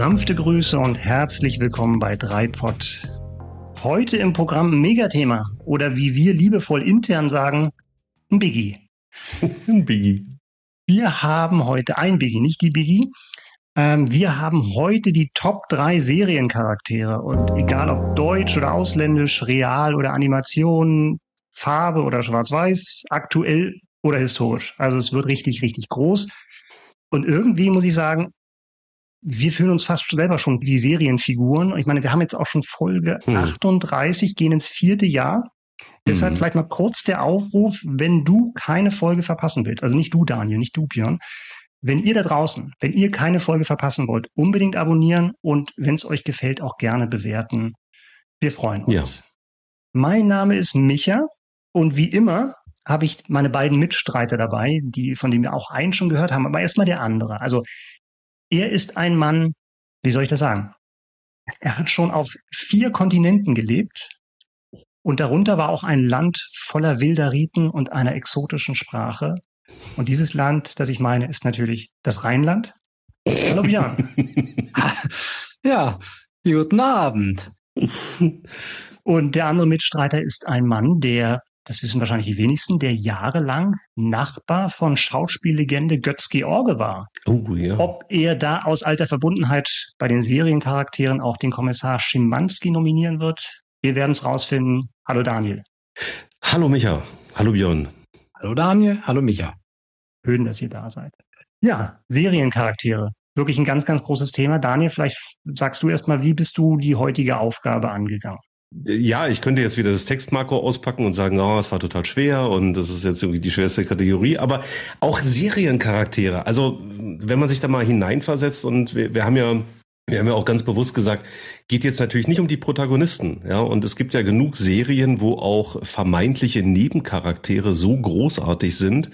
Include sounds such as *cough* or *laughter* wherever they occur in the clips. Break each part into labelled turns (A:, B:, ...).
A: Sanfte Grüße und herzlich willkommen bei Dreipod. Heute im Programm Megathema oder wie wir liebevoll intern sagen, ein Biggie. *laughs*
B: ein Biggie.
A: Wir haben heute ein Biggie, nicht die Biggie. Ähm, wir haben heute die Top 3 Seriencharaktere und egal ob deutsch oder ausländisch, real oder Animation, Farbe oder schwarz-weiß, aktuell oder historisch. Also es wird richtig, richtig groß. Und irgendwie muss ich sagen, wir fühlen uns fast selber schon wie Serienfiguren. Ich meine, wir haben jetzt auch schon Folge hm. 38, gehen ins vierte Jahr. Deshalb hm. vielleicht mal kurz der Aufruf, wenn du keine Folge verpassen willst, also nicht du, Daniel, nicht du, Björn, wenn ihr da draußen, wenn ihr keine Folge verpassen wollt, unbedingt abonnieren und wenn es euch gefällt, auch gerne bewerten. Wir freuen uns. Ja. Mein Name ist Micha und wie immer habe ich meine beiden Mitstreiter dabei, die, von denen wir auch einen schon gehört haben, aber erstmal der andere. Also er ist ein Mann, wie soll ich das sagen? Er hat schon auf vier Kontinenten gelebt und darunter war auch ein Land voller wilder Riten und einer exotischen Sprache. Und dieses Land, das ich meine, ist natürlich das Rheinland. Hallo Björn. *laughs*
C: ja, guten Abend.
A: Und der andere Mitstreiter ist ein Mann, der das wissen wahrscheinlich die wenigsten, der jahrelang Nachbar von Schauspiellegende Götz George war. Oh, ja. Ob er da aus alter Verbundenheit bei den Seriencharakteren auch den Kommissar Schimanski nominieren wird, wir werden es rausfinden. Hallo Daniel.
B: Hallo Micha. Hallo Björn.
C: Hallo Daniel. Hallo Micha.
A: Schön, dass ihr da seid. Ja, Seriencharaktere. Wirklich ein ganz, ganz großes Thema. Daniel, vielleicht sagst du erstmal, wie bist du die heutige Aufgabe angegangen?
B: Ja, ich könnte jetzt wieder das Textmarco auspacken und sagen, oh, es war total schwer und das ist jetzt irgendwie die schwerste Kategorie, aber auch Seriencharaktere. Also, wenn man sich da mal hineinversetzt und wir, wir haben ja wir haben ja auch ganz bewusst gesagt, geht jetzt natürlich nicht um die Protagonisten, ja, und es gibt ja genug Serien, wo auch vermeintliche Nebencharaktere so großartig sind,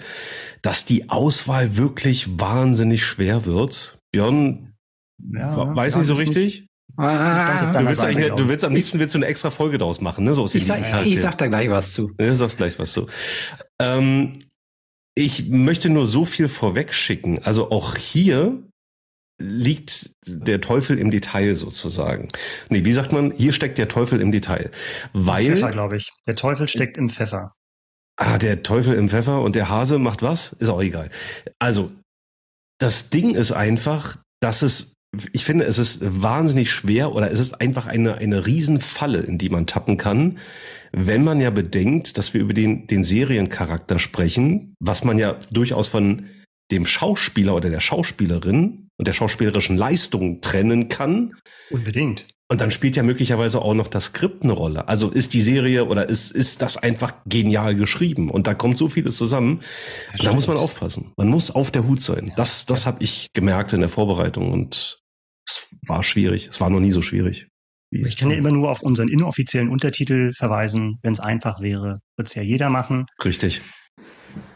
B: dass die Auswahl wirklich wahnsinnig schwer wird. Björn, ja, weiß nicht so richtig. Nicht. Ah, du, willst Seite, du willst am liebsten willst du eine extra Folge daraus machen, ne? So aus
C: ich, sag, ich sag da gleich was zu.
B: Du sagst gleich was zu. Ähm, ich möchte nur so viel vorweg schicken. Also auch hier liegt der Teufel im Detail sozusagen. Nee, wie sagt man? Hier steckt der Teufel im Detail. Weil.
A: Pfeffer, glaube ich. Der Teufel steckt im Pfeffer.
B: Ah, der Teufel im Pfeffer und der Hase macht was? Ist auch egal. Also, das Ding ist einfach, dass es ich finde, es ist wahnsinnig schwer oder es ist einfach eine, eine Riesenfalle, in die man tappen kann, wenn man ja bedenkt, dass wir über den, den Seriencharakter sprechen, was man ja durchaus von dem Schauspieler oder der Schauspielerin und der schauspielerischen Leistung trennen kann.
A: Unbedingt.
B: Und dann spielt ja möglicherweise auch noch das Skript eine Rolle. Also ist die Serie oder ist, ist das einfach genial geschrieben? Und da kommt so vieles zusammen. Da muss man aufpassen. Man muss auf der Hut sein. Das, das habe ich gemerkt in der Vorbereitung und war schwierig. Es war noch nie so schwierig.
A: Ich kann ja immer nur auf unseren inoffiziellen Untertitel verweisen. Wenn es einfach wäre, würde es ja jeder machen.
B: Richtig.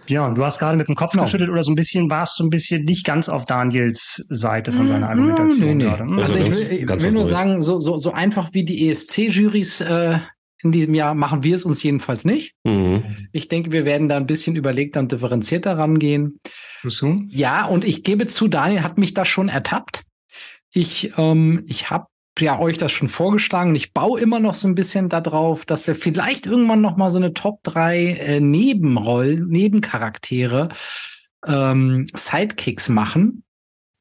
A: Björn, du hast gerade mit dem Kopf genau. geschüttelt oder so ein bisschen, warst so ein bisschen nicht ganz auf Daniels Seite von seiner hm, Argumentation nee, nee. gerade.
C: Also, also ich will, ich will nur sagen, so, so, so einfach wie die ESC-Jurys äh, in diesem Jahr machen wir es uns jedenfalls nicht. Mhm. Ich denke, wir werden da ein bisschen überlegter und differenzierter rangehen. Ja, und ich gebe zu, Daniel hat mich da schon ertappt. Ich, ähm, ich habe ja euch das schon vorgeschlagen. Ich baue immer noch so ein bisschen darauf, dass wir vielleicht irgendwann noch mal so eine Top 3 äh, Nebenrollen, Nebencharaktere, ähm, Sidekicks machen.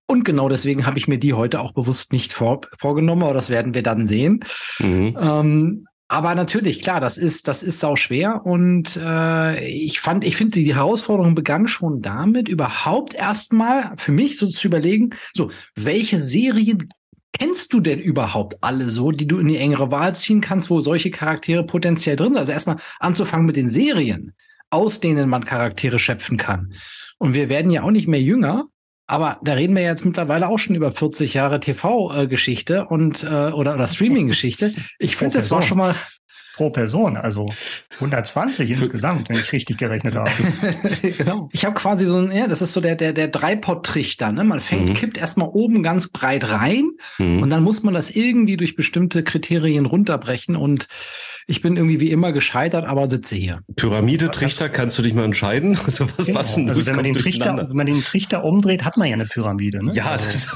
C: Und genau deswegen habe ich mir die heute auch bewusst nicht vor, vorgenommen, aber das werden wir dann sehen. Mhm. Ähm, aber natürlich, klar, das ist, das ist sau schwer. Und äh, ich fand, ich finde, die Herausforderung begann schon damit, überhaupt erstmal für mich so zu überlegen, so, welche Serien kennst du denn überhaupt alle so, die du in die engere Wahl ziehen kannst, wo solche Charaktere potenziell drin sind? Also erstmal anzufangen mit den Serien, aus denen man Charaktere schöpfen kann. Und wir werden ja auch nicht mehr jünger. Aber da reden wir jetzt mittlerweile auch schon über 40 Jahre TV-Geschichte und äh, oder, oder Streaming-Geschichte. Ich finde, das war schon mal
A: pro Person, also 120 insgesamt, wenn ich richtig gerechnet habe. *laughs*
C: genau. Ich habe quasi so ein, ja, das ist so der der der Dreipot-Trichter. Ne? Man fängt, mhm. kippt erstmal oben ganz breit rein mhm. und dann muss man das irgendwie durch bestimmte Kriterien runterbrechen und ich bin irgendwie wie immer gescheitert, aber sitze hier.
B: Pyramide, Trichter, kannst du dich mal entscheiden? *laughs*
A: Also was, genau. was also wenn man den Trichter, wenn man den Trichter umdreht, hat man ja eine Pyramide. Ne?
B: Ja,
A: also.
B: das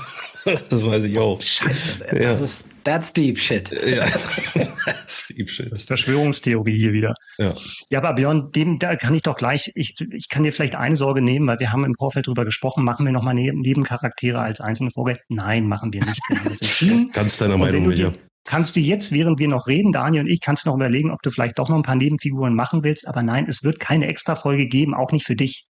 B: *laughs* das weiß ich auch.
C: Scheiße, ja. das ist, that's deep shit. Ja, *laughs*
A: that's deep shit. Das ist Verschwörungstheorie hier wieder. Ja. Ja, aber Björn, dem, da kann ich doch gleich, ich, ich kann dir vielleicht eine Sorge nehmen, weil wir haben im Vorfeld drüber gesprochen, machen wir nochmal Nebencharaktere als einzelne Folge? Nein, machen wir nicht. Wir haben das
B: entschieden. *laughs* Ganz deiner Meinung, Micha.
A: Kannst du jetzt, während wir noch reden, Daniel und ich, kannst du noch überlegen, ob du vielleicht doch noch ein paar Nebenfiguren machen willst. Aber nein, es wird keine extra Folge geben, auch nicht für dich.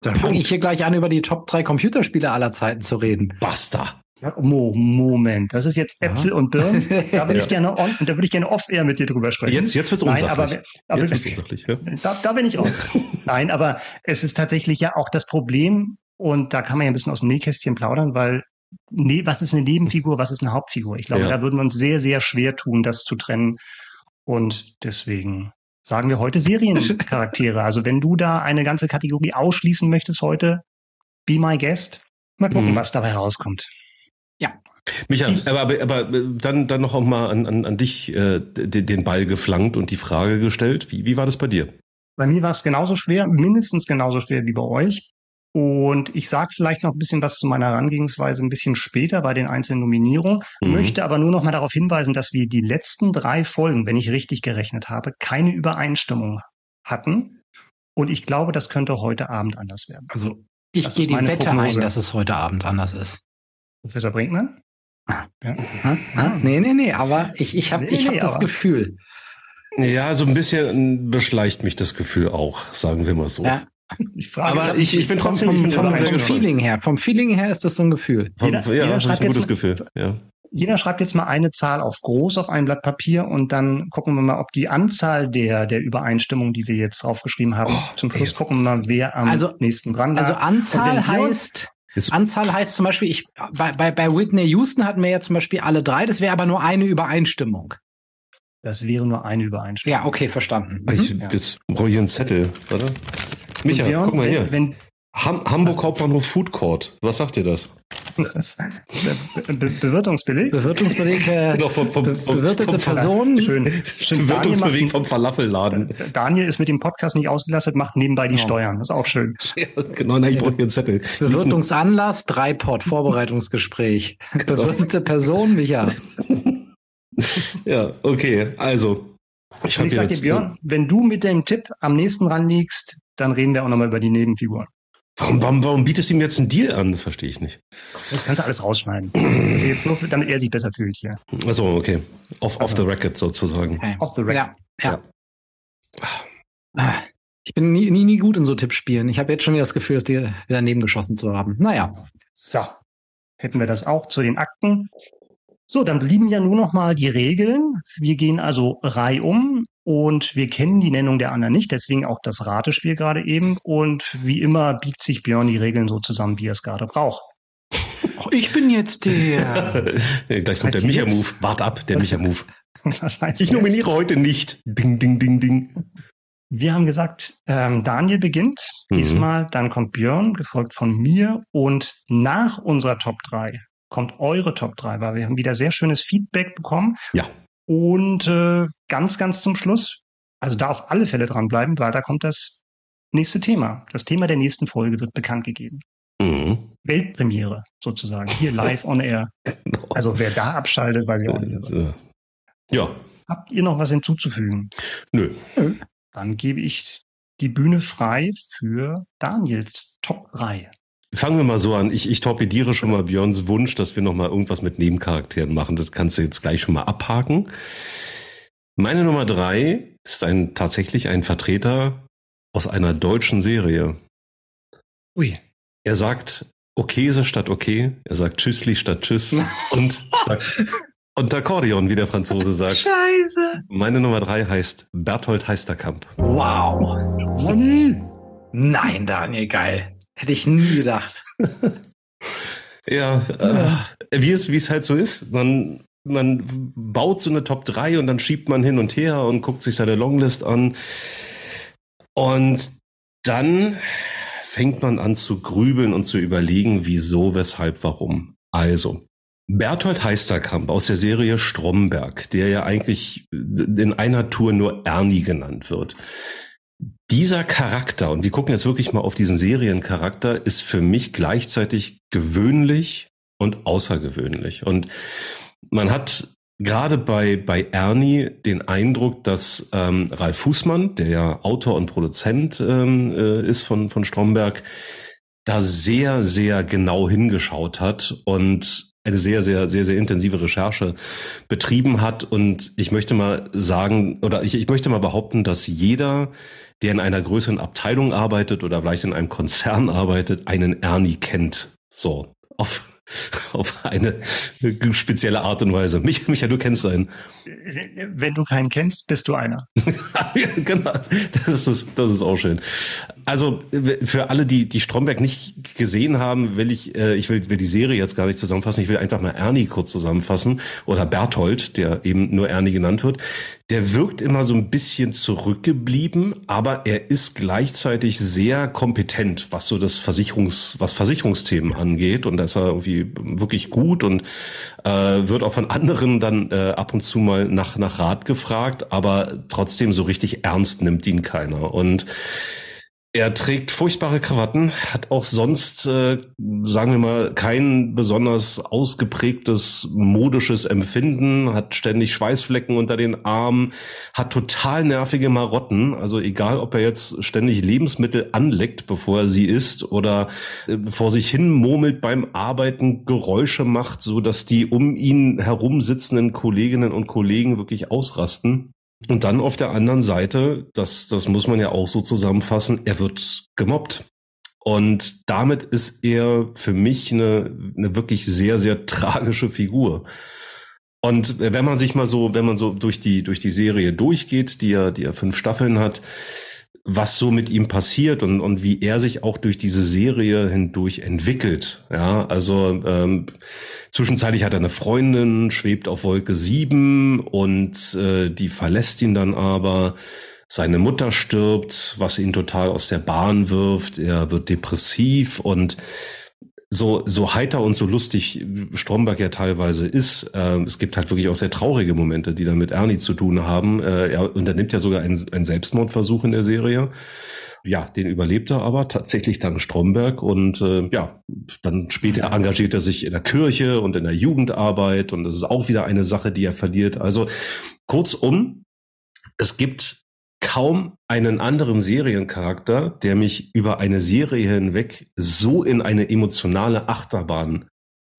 C: Dann fange ich hier gleich an, über die Top 3 Computerspiele aller Zeiten zu reden.
B: Basta.
A: Ja, Moment, das ist jetzt Äpfel ja. und Birnen. Da würde ich gerne on, da würde ich gerne off-air mit dir drüber sprechen.
B: Jetzt, jetzt wird's unsachlich. Nein, aber, aber, jetzt wird's unsachlich. Ja.
A: Da, da bin ich auch. *laughs* Nein, aber es ist tatsächlich ja auch das Problem, und da kann man ja ein bisschen aus dem Nähkästchen plaudern, weil nee, was ist eine Nebenfigur, was ist eine Hauptfigur? Ich glaube, ja. da würden wir uns sehr, sehr schwer tun, das zu trennen. Und deswegen sagen wir heute Seriencharaktere. *laughs* Also wenn du da eine ganze Kategorie ausschließen möchtest heute, be my guest. Mal gucken, mhm. was dabei rauskommt.
C: Ja.
B: Micha, aber, aber, aber dann, dann noch auch mal an, an, an dich äh, den, den Ball geflankt und die Frage gestellt. Wie, wie war das bei dir?
A: Bei mir war es genauso schwer, mindestens genauso schwer wie bei euch. Und ich sage vielleicht noch ein bisschen was zu meiner Herangehensweise ein bisschen später bei den einzelnen Nominierungen, mhm. möchte aber nur noch mal darauf hinweisen, dass wir die letzten drei Folgen, wenn ich richtig gerechnet habe, keine Übereinstimmung hatten. Und ich glaube, das könnte heute Abend anders werden.
C: Also ich gehe die Wette Prognose. ein, dass es heute Abend anders ist.
A: Professor Brinkmann?
C: Ah, ja. ah, ah, nee, nee, nee, aber ich, ich habe nee, ich hab nee, das Gefühl.
B: Ja, so ein bisschen beschleicht mich das Gefühl auch, sagen wir mal so. Ja, *laughs*
C: ich frage, aber ich, ich bin trotzdem vom, vom, vom Feeling her. Vom Feeling her ist das so ein Gefühl.
A: Jeder,
B: ja, jeder
A: schreibt ein gutes jetzt, Gefühl. Ja. Jeder schreibt jetzt mal eine Zahl auf groß auf ein Blatt Papier und dann gucken wir mal, ob die Anzahl der, der Übereinstimmungen, die wir jetzt draufgeschrieben haben, oh, zum Schluss gucken wir mal, wer am also, nächsten dran
C: lag. Also Anzahl heißt, Anzahl heißt zum Beispiel, ich, bei, bei, bei Whitney Houston hatten wir ja zum Beispiel alle drei, das wäre aber nur eine Übereinstimmung.
A: Das wäre nur eine Übereinstimmung.
C: Ja, okay, verstanden.
B: Ich, mhm. Jetzt brauche ich einen Zettel, oder? Micha, Björn, guck mal hier. Wenn, Ham Hamburg Hauptbahnhof Food Court. Was sagt dir das? das
A: Be Be Bewirtungsbeleg?
C: Bewirtungsbeleg äh, *laughs* genau, vom, vom, vom, bewirtete vom, Personen.
B: Schön. Schön. Bewirtungsbeleg vom Falafelladen.
A: Daniel ist mit dem Podcast nicht ausgelastet, macht nebenbei die genau. Steuern. Das ist auch schön. *laughs*
B: Ja, genau, na, ich brauche hier einen Zettel.
C: Bewirtungsanlass, Dreiport, Vorbereitungsgespräch. *laughs* Genau. Bewirtete Person, Micha.
B: ja, okay, also.
A: Ich, ich sag dir, Björn, wenn du mit dem Tipp am nächsten ran liegst, dann reden wir auch nochmal über die Nebenfiguren.
B: Warum, warum, warum bietest du ihm jetzt einen Deal an? Das verstehe ich nicht.
A: Das kannst du alles rausschneiden. *clears throat* Das jetzt nur, damit er sich besser fühlt hier.
B: Achso, okay. Off, off the also. record sozusagen.
C: Okay. Off the record. Ja. ja. ja. Ich bin nie, nie, nie gut in so Tippspielen. Ich habe jetzt schon wieder das Gefühl, dir daneben geschossen zu haben. Naja.
A: So. Hätten wir das auch zu den Akten. So, dann blieben ja nur noch mal die Regeln. Wir gehen also reihum und wir kennen die Nennung der anderen nicht, deswegen auch das Ratespiel gerade eben. Und wie immer biegt sich Björn die Regeln so zusammen, wie er es gerade braucht.
C: ich bin jetzt der. *laughs*
B: Gleich kommt der Micha-Move. Wart ab, der Micha-Move. *laughs* Was heißt ich nominiere heute nicht. Ding, ding, ding, ding.
A: Wir haben gesagt, ähm, Daniel beginnt mhm. diesmal, dann kommt Björn, gefolgt von mir und nach unserer Top 3 kommt eure Top 3, weil wir haben wieder sehr schönes Feedback bekommen.
B: Ja.
A: Und äh, ganz, ganz zum Schluss, also da auf alle Fälle dranbleiben, weil da kommt das nächste Thema. Das Thema der nächsten Folge wird bekannt gegeben. Mhm. Weltpremiere sozusagen, hier live on air. Genau. Also wer da abschaltet, weiß ich auch nicht. Äh,
B: ja.
A: Habt ihr noch was hinzuzufügen?
B: Nö.
A: Nö. Dann gebe ich die Bühne frei für Daniels Top 3.
B: Fangen wir mal so an. Ich, ich torpediere schon mal Björns Wunsch, dass wir noch mal irgendwas mit Nebencharakteren machen. Das kannst du jetzt gleich schon mal abhaken. Meine Nummer drei ist ein tatsächlich ein Vertreter aus einer deutschen Serie.
A: Ui.
B: Er sagt Okese statt okay. Er sagt Tschüssli statt Tschüss. *laughs* und, und Akkordeon, wie der Franzose sagt.
C: Scheiße.
B: Meine Nummer drei heißt Berthold Heisterkamp.
C: Wow. Nein, Daniel, geil. Hätte ich nie gedacht. *laughs*
B: ja, äh, wie es, wie es halt so ist. Man, man baut so eine Top 3 und dann schiebt man hin und her und guckt sich seine Longlist an. Und dann fängt man an zu grübeln und zu überlegen, wieso, weshalb, warum. Also, Berthold Heisterkamp aus der Serie Stromberg, der ja eigentlich in einer Tour nur Ernie genannt wird. Dieser Charakter, und wir gucken jetzt wirklich mal auf diesen Seriencharakter, ist für mich gleichzeitig gewöhnlich und außergewöhnlich. Und man hat gerade bei, bei Ernie den Eindruck, dass ähm, Ralf Fußmann, der ja Autor und Produzent ähm, äh, ist von, von Stromberg, da sehr, sehr genau hingeschaut hat und eine sehr, sehr, sehr, sehr intensive Recherche betrieben hat. Und ich möchte mal sagen, oder ich, ich möchte mal behaupten, dass jeder, der in einer größeren Abteilung arbeitet oder vielleicht in einem Konzern arbeitet, einen Ernie kennt. So. Auf, *laughs* auf eine spezielle Art und Weise. Mich, Micha, du kennst einen.
A: Wenn du keinen kennst, bist du einer. *laughs*
B: genau. Das ist, das ist auch schön. Also für alle, die die Stromberg nicht gesehen haben, will ich, äh, ich will, will die Serie jetzt gar nicht zusammenfassen. Ich will einfach mal Ernie kurz zusammenfassen oder Berthold, der eben nur Ernie genannt wird der wirkt immer so ein bisschen zurückgeblieben, aber er ist gleichzeitig sehr kompetent, was so das Versicherungs, was Versicherungsthemen angeht. Und da ist er irgendwie wirklich gut und äh, wird auch von anderen dann äh, ab und zu mal nach, nach Rat gefragt, aber trotzdem so richtig ernst nimmt ihn keiner. Und er trägt furchtbare Krawatten, hat auch sonst, äh, sagen wir mal, kein besonders ausgeprägtes modisches Empfinden, hat ständig Schweißflecken unter den Armen, hat total nervige Marotten. Also egal, ob er jetzt ständig Lebensmittel anleckt, bevor er sie isst, oder äh, vor sich hin murmelt beim Arbeiten, Geräusche macht, so dass die um ihn herum sitzenden Kolleginnen und Kollegen wirklich ausrasten. Und dann auf der anderen Seite, das, das muss man ja auch so zusammenfassen, er wird gemobbt. Und damit ist er für mich eine, eine wirklich sehr, sehr tragische Figur. Und wenn man sich mal so, wenn man so durch die, durch die Serie durchgeht, die ja, die ja fünf Staffeln hat, was so mit ihm passiert und, und wie er sich auch durch diese Serie hindurch entwickelt. Ja, also ähm, zwischenzeitlich hat er eine Freundin, schwebt auf Wolke sieben und äh, die verlässt ihn dann aber. Seine Mutter stirbt, was ihn total aus der Bahn wirft. Er wird depressiv und so, so heiter und so lustig Stromberg ja teilweise ist, äh, es gibt halt wirklich auch sehr traurige Momente, die dann mit Ernie zu tun haben. Äh, er unternimmt ja sogar einen, Selbstmordversuch in der Serie. Ja, den überlebt er aber tatsächlich dann Stromberg und äh, ja, dann später engagiert er sich in der Kirche und in der Jugendarbeit und das ist auch wieder eine Sache, die er verliert. Also kurzum, es gibt kaum einen anderen Seriencharakter, der mich über eine Serie hinweg so in eine emotionale Achterbahn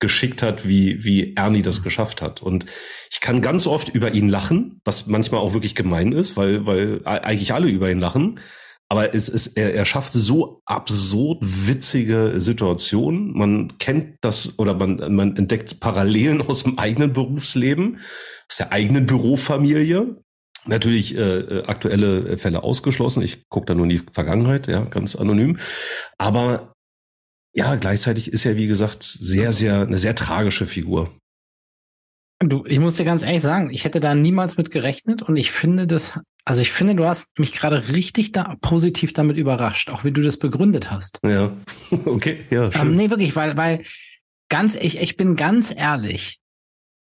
B: geschickt hat, wie, wie Ernie das geschafft hat. Und ich kann ganz oft über ihn lachen, was manchmal auch wirklich gemein ist, weil, weil eigentlich alle über ihn lachen. Aber es ist, er, er schafft so absurd witzige Situationen. Man kennt das oder man, man entdeckt Parallelen *laughs* aus dem eigenen Berufsleben, aus der eigenen Bürofamilie. Natürlich äh, äh, aktuelle Fälle ausgeschlossen. Ich gucke da nur in die Vergangenheit, ja, ganz anonym. Aber ja, gleichzeitig ist er, wie gesagt, sehr, sehr, eine sehr tragische Figur.
C: Du, ich muss dir ganz ehrlich sagen, ich hätte da niemals mit gerechnet und ich finde das, also ich finde, du hast mich gerade richtig da positiv damit überrascht, auch wie du das begründet hast.
B: Ja, *laughs* okay, ja,
C: ähm, schön. Ähm, nee, wirklich, weil, weil ganz, ich, ich bin ganz ehrlich,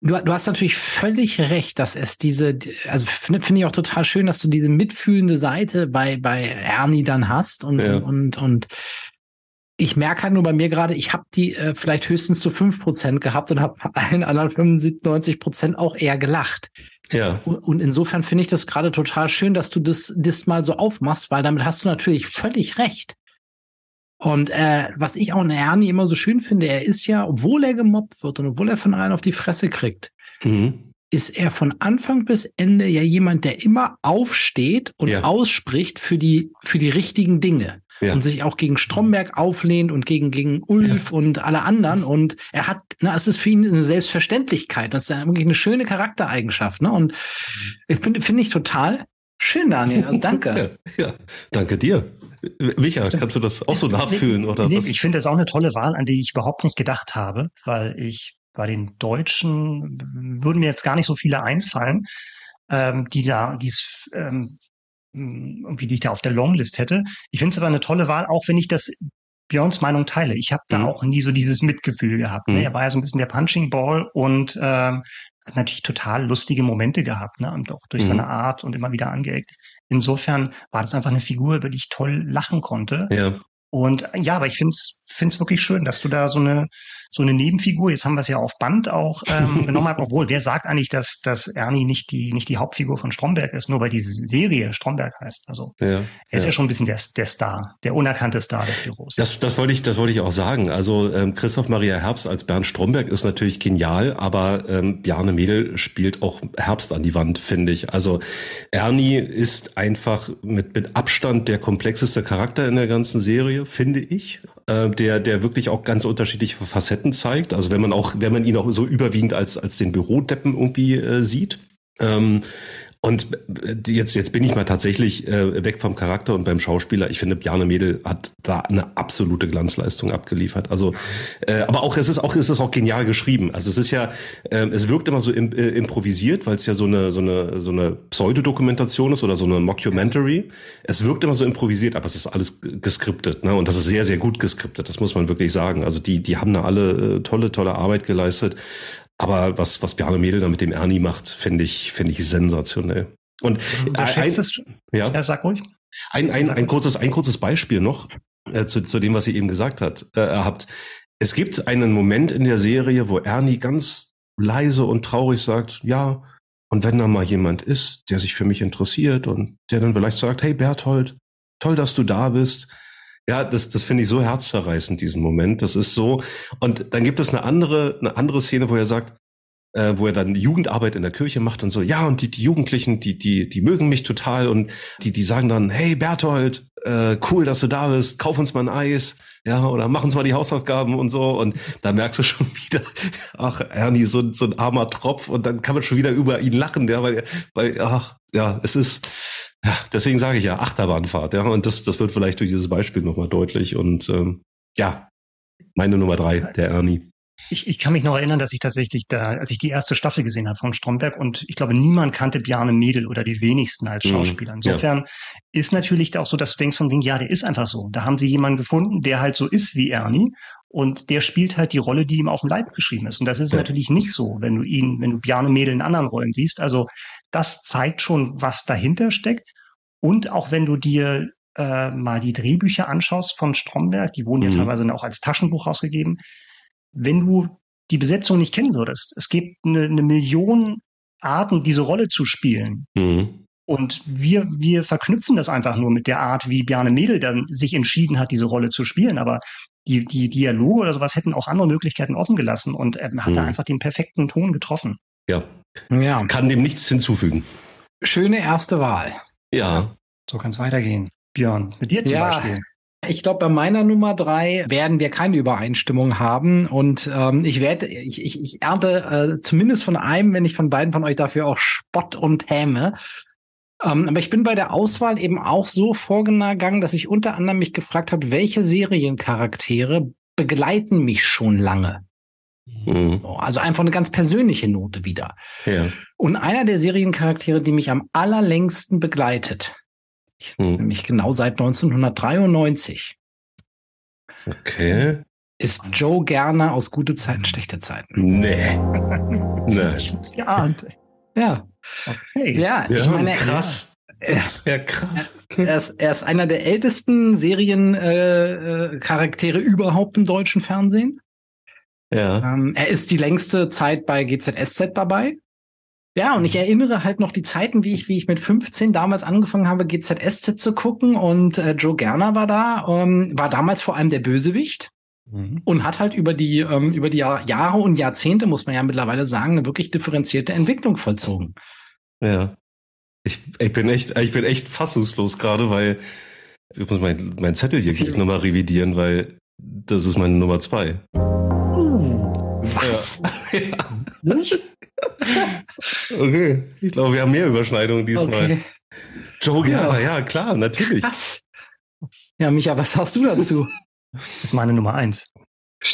C: Du, du hast natürlich völlig recht, dass es diese, also finde find ich auch total schön, dass du diese mitfühlende Seite bei, bei Ernie dann hast und, ja. und, und ich merke halt nur bei mir gerade, ich habe die äh, vielleicht höchstens zu fünf Prozent gehabt und habe allen anderen 95, 90 Prozent auch eher gelacht.
B: Ja.
C: Und, und insofern finde ich das gerade total schön, dass du das, das mal so aufmachst, weil damit hast du natürlich völlig recht. Und äh, was ich auch in Ernie immer so schön finde, er ist ja, obwohl er gemobbt wird und obwohl er von allen auf die Fresse kriegt, mhm. ist er von Anfang bis Ende ja jemand, der immer aufsteht und ja. ausspricht für die, für die richtigen Dinge. Ja. Und sich auch gegen Stromberg auflehnt und gegen, gegen Ulf ja. und alle anderen. Und er hat, na, es ist für ihn eine Selbstverständlichkeit. Das ist ja wirklich eine schöne Charaktereigenschaft. Ne? Und ich finde, finde ich total schön, Daniel. Also danke. *laughs*
B: ja, danke dir. Micha, kannst du das auch so nachfühlen oder
A: nee,
B: was?
A: Ich finde das auch eine tolle Wahl, an die ich überhaupt nicht gedacht habe, weil ich bei den Deutschen würden mir jetzt gar nicht so viele einfallen, ähm, die da, die es ähm, irgendwie, die ich da auf der Longlist hätte. Ich finde es aber eine tolle Wahl, auch wenn ich das Björns Meinung teile. Ich habe da mhm. auch nie so dieses Mitgefühl gehabt. Ne? Mhm. Er war ja so ein bisschen der Punching Ball und ähm, hat natürlich total lustige Momente gehabt, ne? Und auch durch mhm. seine Art und immer wieder angeeckt. Insofern war das einfach eine Figur, über die ich toll lachen konnte. Ja. Und ja, aber ich finde es wirklich schön, dass du da so eine so eine Nebenfigur, jetzt haben wir es ja auf Band auch ähm, *laughs* genommen hast, obwohl wer sagt eigentlich, dass, dass Ernie nicht die, nicht die Hauptfigur von Stromberg ist, nur weil diese Serie Stromberg heißt. Also ja, er ist ja. ja schon ein bisschen der, der Star, der unerkannte Star des Büros.
B: Das, das wollte ich, das wollte ich auch sagen. Also ähm, Christoph Maria Herbst als Bernd Stromberg ist natürlich genial, aber ähm, Bjarne Mädel spielt auch Herbst an die Wand, finde ich. Also Ernie ist einfach mit, mit Abstand der komplexeste Charakter in der ganzen Serie, finde ich äh, der, der wirklich auch ganz unterschiedliche Facetten zeigt. Also wenn man auch, wenn man ihn auch so überwiegend als, als den Bürodeppen irgendwie äh, sieht. Ähm, und äh, jetzt, jetzt bin ich mal tatsächlich äh, weg vom Charakter und beim Schauspieler. Ich finde, Bjarne Mädel hat da eine absolute Glanzleistung abgeliefert. Also, äh, aber auch es ist auch es ist auch genial geschrieben. Also es ist ja, äh, es wirkt immer so im, äh, improvisiert, weil es ja so eine so eine so eine Pseudodokumentation ist oder so eine Mockumentary. Es wirkt immer so improvisiert, aber es ist alles geskriptet, ne? Und das ist sehr sehr gut geskriptet. Das muss man wirklich sagen. Also die die haben da alle äh, tolle tolle Arbeit geleistet. Aber was, was Bjarne Mädel da mit dem Ernie macht, finde ich, finde ich sensationell. Und
A: ein, ja, ja, sag ruhig.
B: Ein, ein, ein kurzes, ein kurzes Beispiel noch äh, zu, zu dem, was ihr eben gesagt hat, äh, habt. Es gibt einen Moment in der Serie, wo Ernie ganz leise und traurig sagt, ja, und wenn da mal jemand ist, der sich für mich interessiert und der dann vielleicht sagt, hey Berthold, toll, dass du da bist. Ja, das, das finde ich so herzzerreißend, diesen Moment. Das ist so. Und dann gibt es eine andere, eine andere Szene, wo er sagt, äh, wo er dann Jugendarbeit in der Kirche macht und so, ja, und die, die Jugendlichen, die, die, die mögen mich total und die, die sagen dann, hey Berthold, äh, cool, dass du da bist, kauf uns mal ein Eis, ja, oder mach uns mal die Hausaufgaben und so. Und da merkst du schon *laughs* wieder, ach, Ernie, so, so ein armer Tropf, und dann kann man schon wieder über ihn lachen, ja, weil, weil, ach, ja, es ist, ja, deswegen sage ich ja Achterbahnfahrt, ja, und das, das wird vielleicht durch dieses Beispiel nochmal deutlich. Und ähm, ja, meine Nummer drei, der Ernie.
A: Ich, ich kann mich noch erinnern, dass ich tatsächlich da, als ich die erste Staffel gesehen habe von Stromberg und ich glaube, niemand kannte Bjarne Mädel oder die wenigsten als mhm. Schauspieler. Insofern ja. ist natürlich auch so, dass du denkst von wegen, ja, der ist einfach so. Da haben sie jemanden gefunden, der halt so ist wie Ernie und der spielt halt die Rolle, die ihm auf dem Leib geschrieben ist. Und das ist ja. natürlich nicht so, wenn du ihn, wenn du Bjarne Mädel in anderen Rollen siehst. Also das zeigt schon, was dahinter steckt. Und auch wenn du dir äh, mal die Drehbücher anschaust von Stromberg, die wurden mhm. ja teilweise auch als Taschenbuch rausgegeben, wenn du die Besetzung nicht kennen würdest, es gibt eine, eine Million Arten, diese Rolle zu spielen. Mhm. Und wir, wir verknüpfen das einfach nur mit der Art, wie Bjarne Mädel dann sich entschieden hat, diese Rolle zu spielen. Aber die, die Dialoge oder sowas hätten auch andere Möglichkeiten offen gelassen und er hat mhm. da einfach den perfekten Ton getroffen.
B: Ja. ja. Kann dem nichts hinzufügen.
C: Schöne erste Wahl.
B: Ja.
A: So kann es weitergehen. Björn, mit dir zum ja. Beispiel.
C: Ich glaube, bei meiner Nummer drei werden wir keine Übereinstimmung haben. Und ähm, ich werde, ich, ich, ich ernte äh, zumindest von einem, wenn nicht von beiden von euch dafür auch Spott und Häme. Ähm, aber ich bin bei der Auswahl eben auch so vorgegangen, dass ich unter anderem mich gefragt habe, welche Seriencharaktere begleiten mich schon lange. Mhm. Also einfach eine ganz persönliche Note wieder. Ja. Und einer der Seriencharaktere, die mich am allerlängsten begleitet, Jetzt hm. nämlich genau seit 1993.
B: Okay.
C: Ist Joe Gerner aus Gute Zeiten, Schlechte Zeiten.
B: Nee. *laughs*
A: nee. Ich hab's geahnt.
C: Ja.
B: Okay. Ja, ja ich meine. Krass.
C: Das ja krass. Er ist, er ist einer der ältesten Seriencharaktere äh, äh, überhaupt im deutschen Fernsehen. Ja. Ähm, er ist die längste Zeit bei GZSZ dabei. Ja, und ich erinnere halt noch die Zeiten, wie ich, wie ich mit 15 damals angefangen habe, GZSZ zu gucken und äh, Joe Gerner war da, ähm, war damals vor allem der Bösewicht mhm. und hat halt über die, ähm, über die Jahr, Jahre und Jahrzehnte, muss man ja mittlerweile sagen, eine wirklich differenzierte Entwicklung vollzogen.
B: Ja. Ich, ich bin echt, ich bin echt fassungslos gerade, weil ich muss mein, mein Zettel hier gleich nochmal revidieren, weil das ist meine Nummer zwei.
C: Was? *laughs* Ja.
B: ja. *laughs* okay, ich glaube, wir haben mehr Überschneidungen diesmal. Okay. Joe Gerner, ja. ja klar, natürlich. Krass.
C: Ja, Micha, was sagst du dazu?
A: Das ist meine Nummer eins.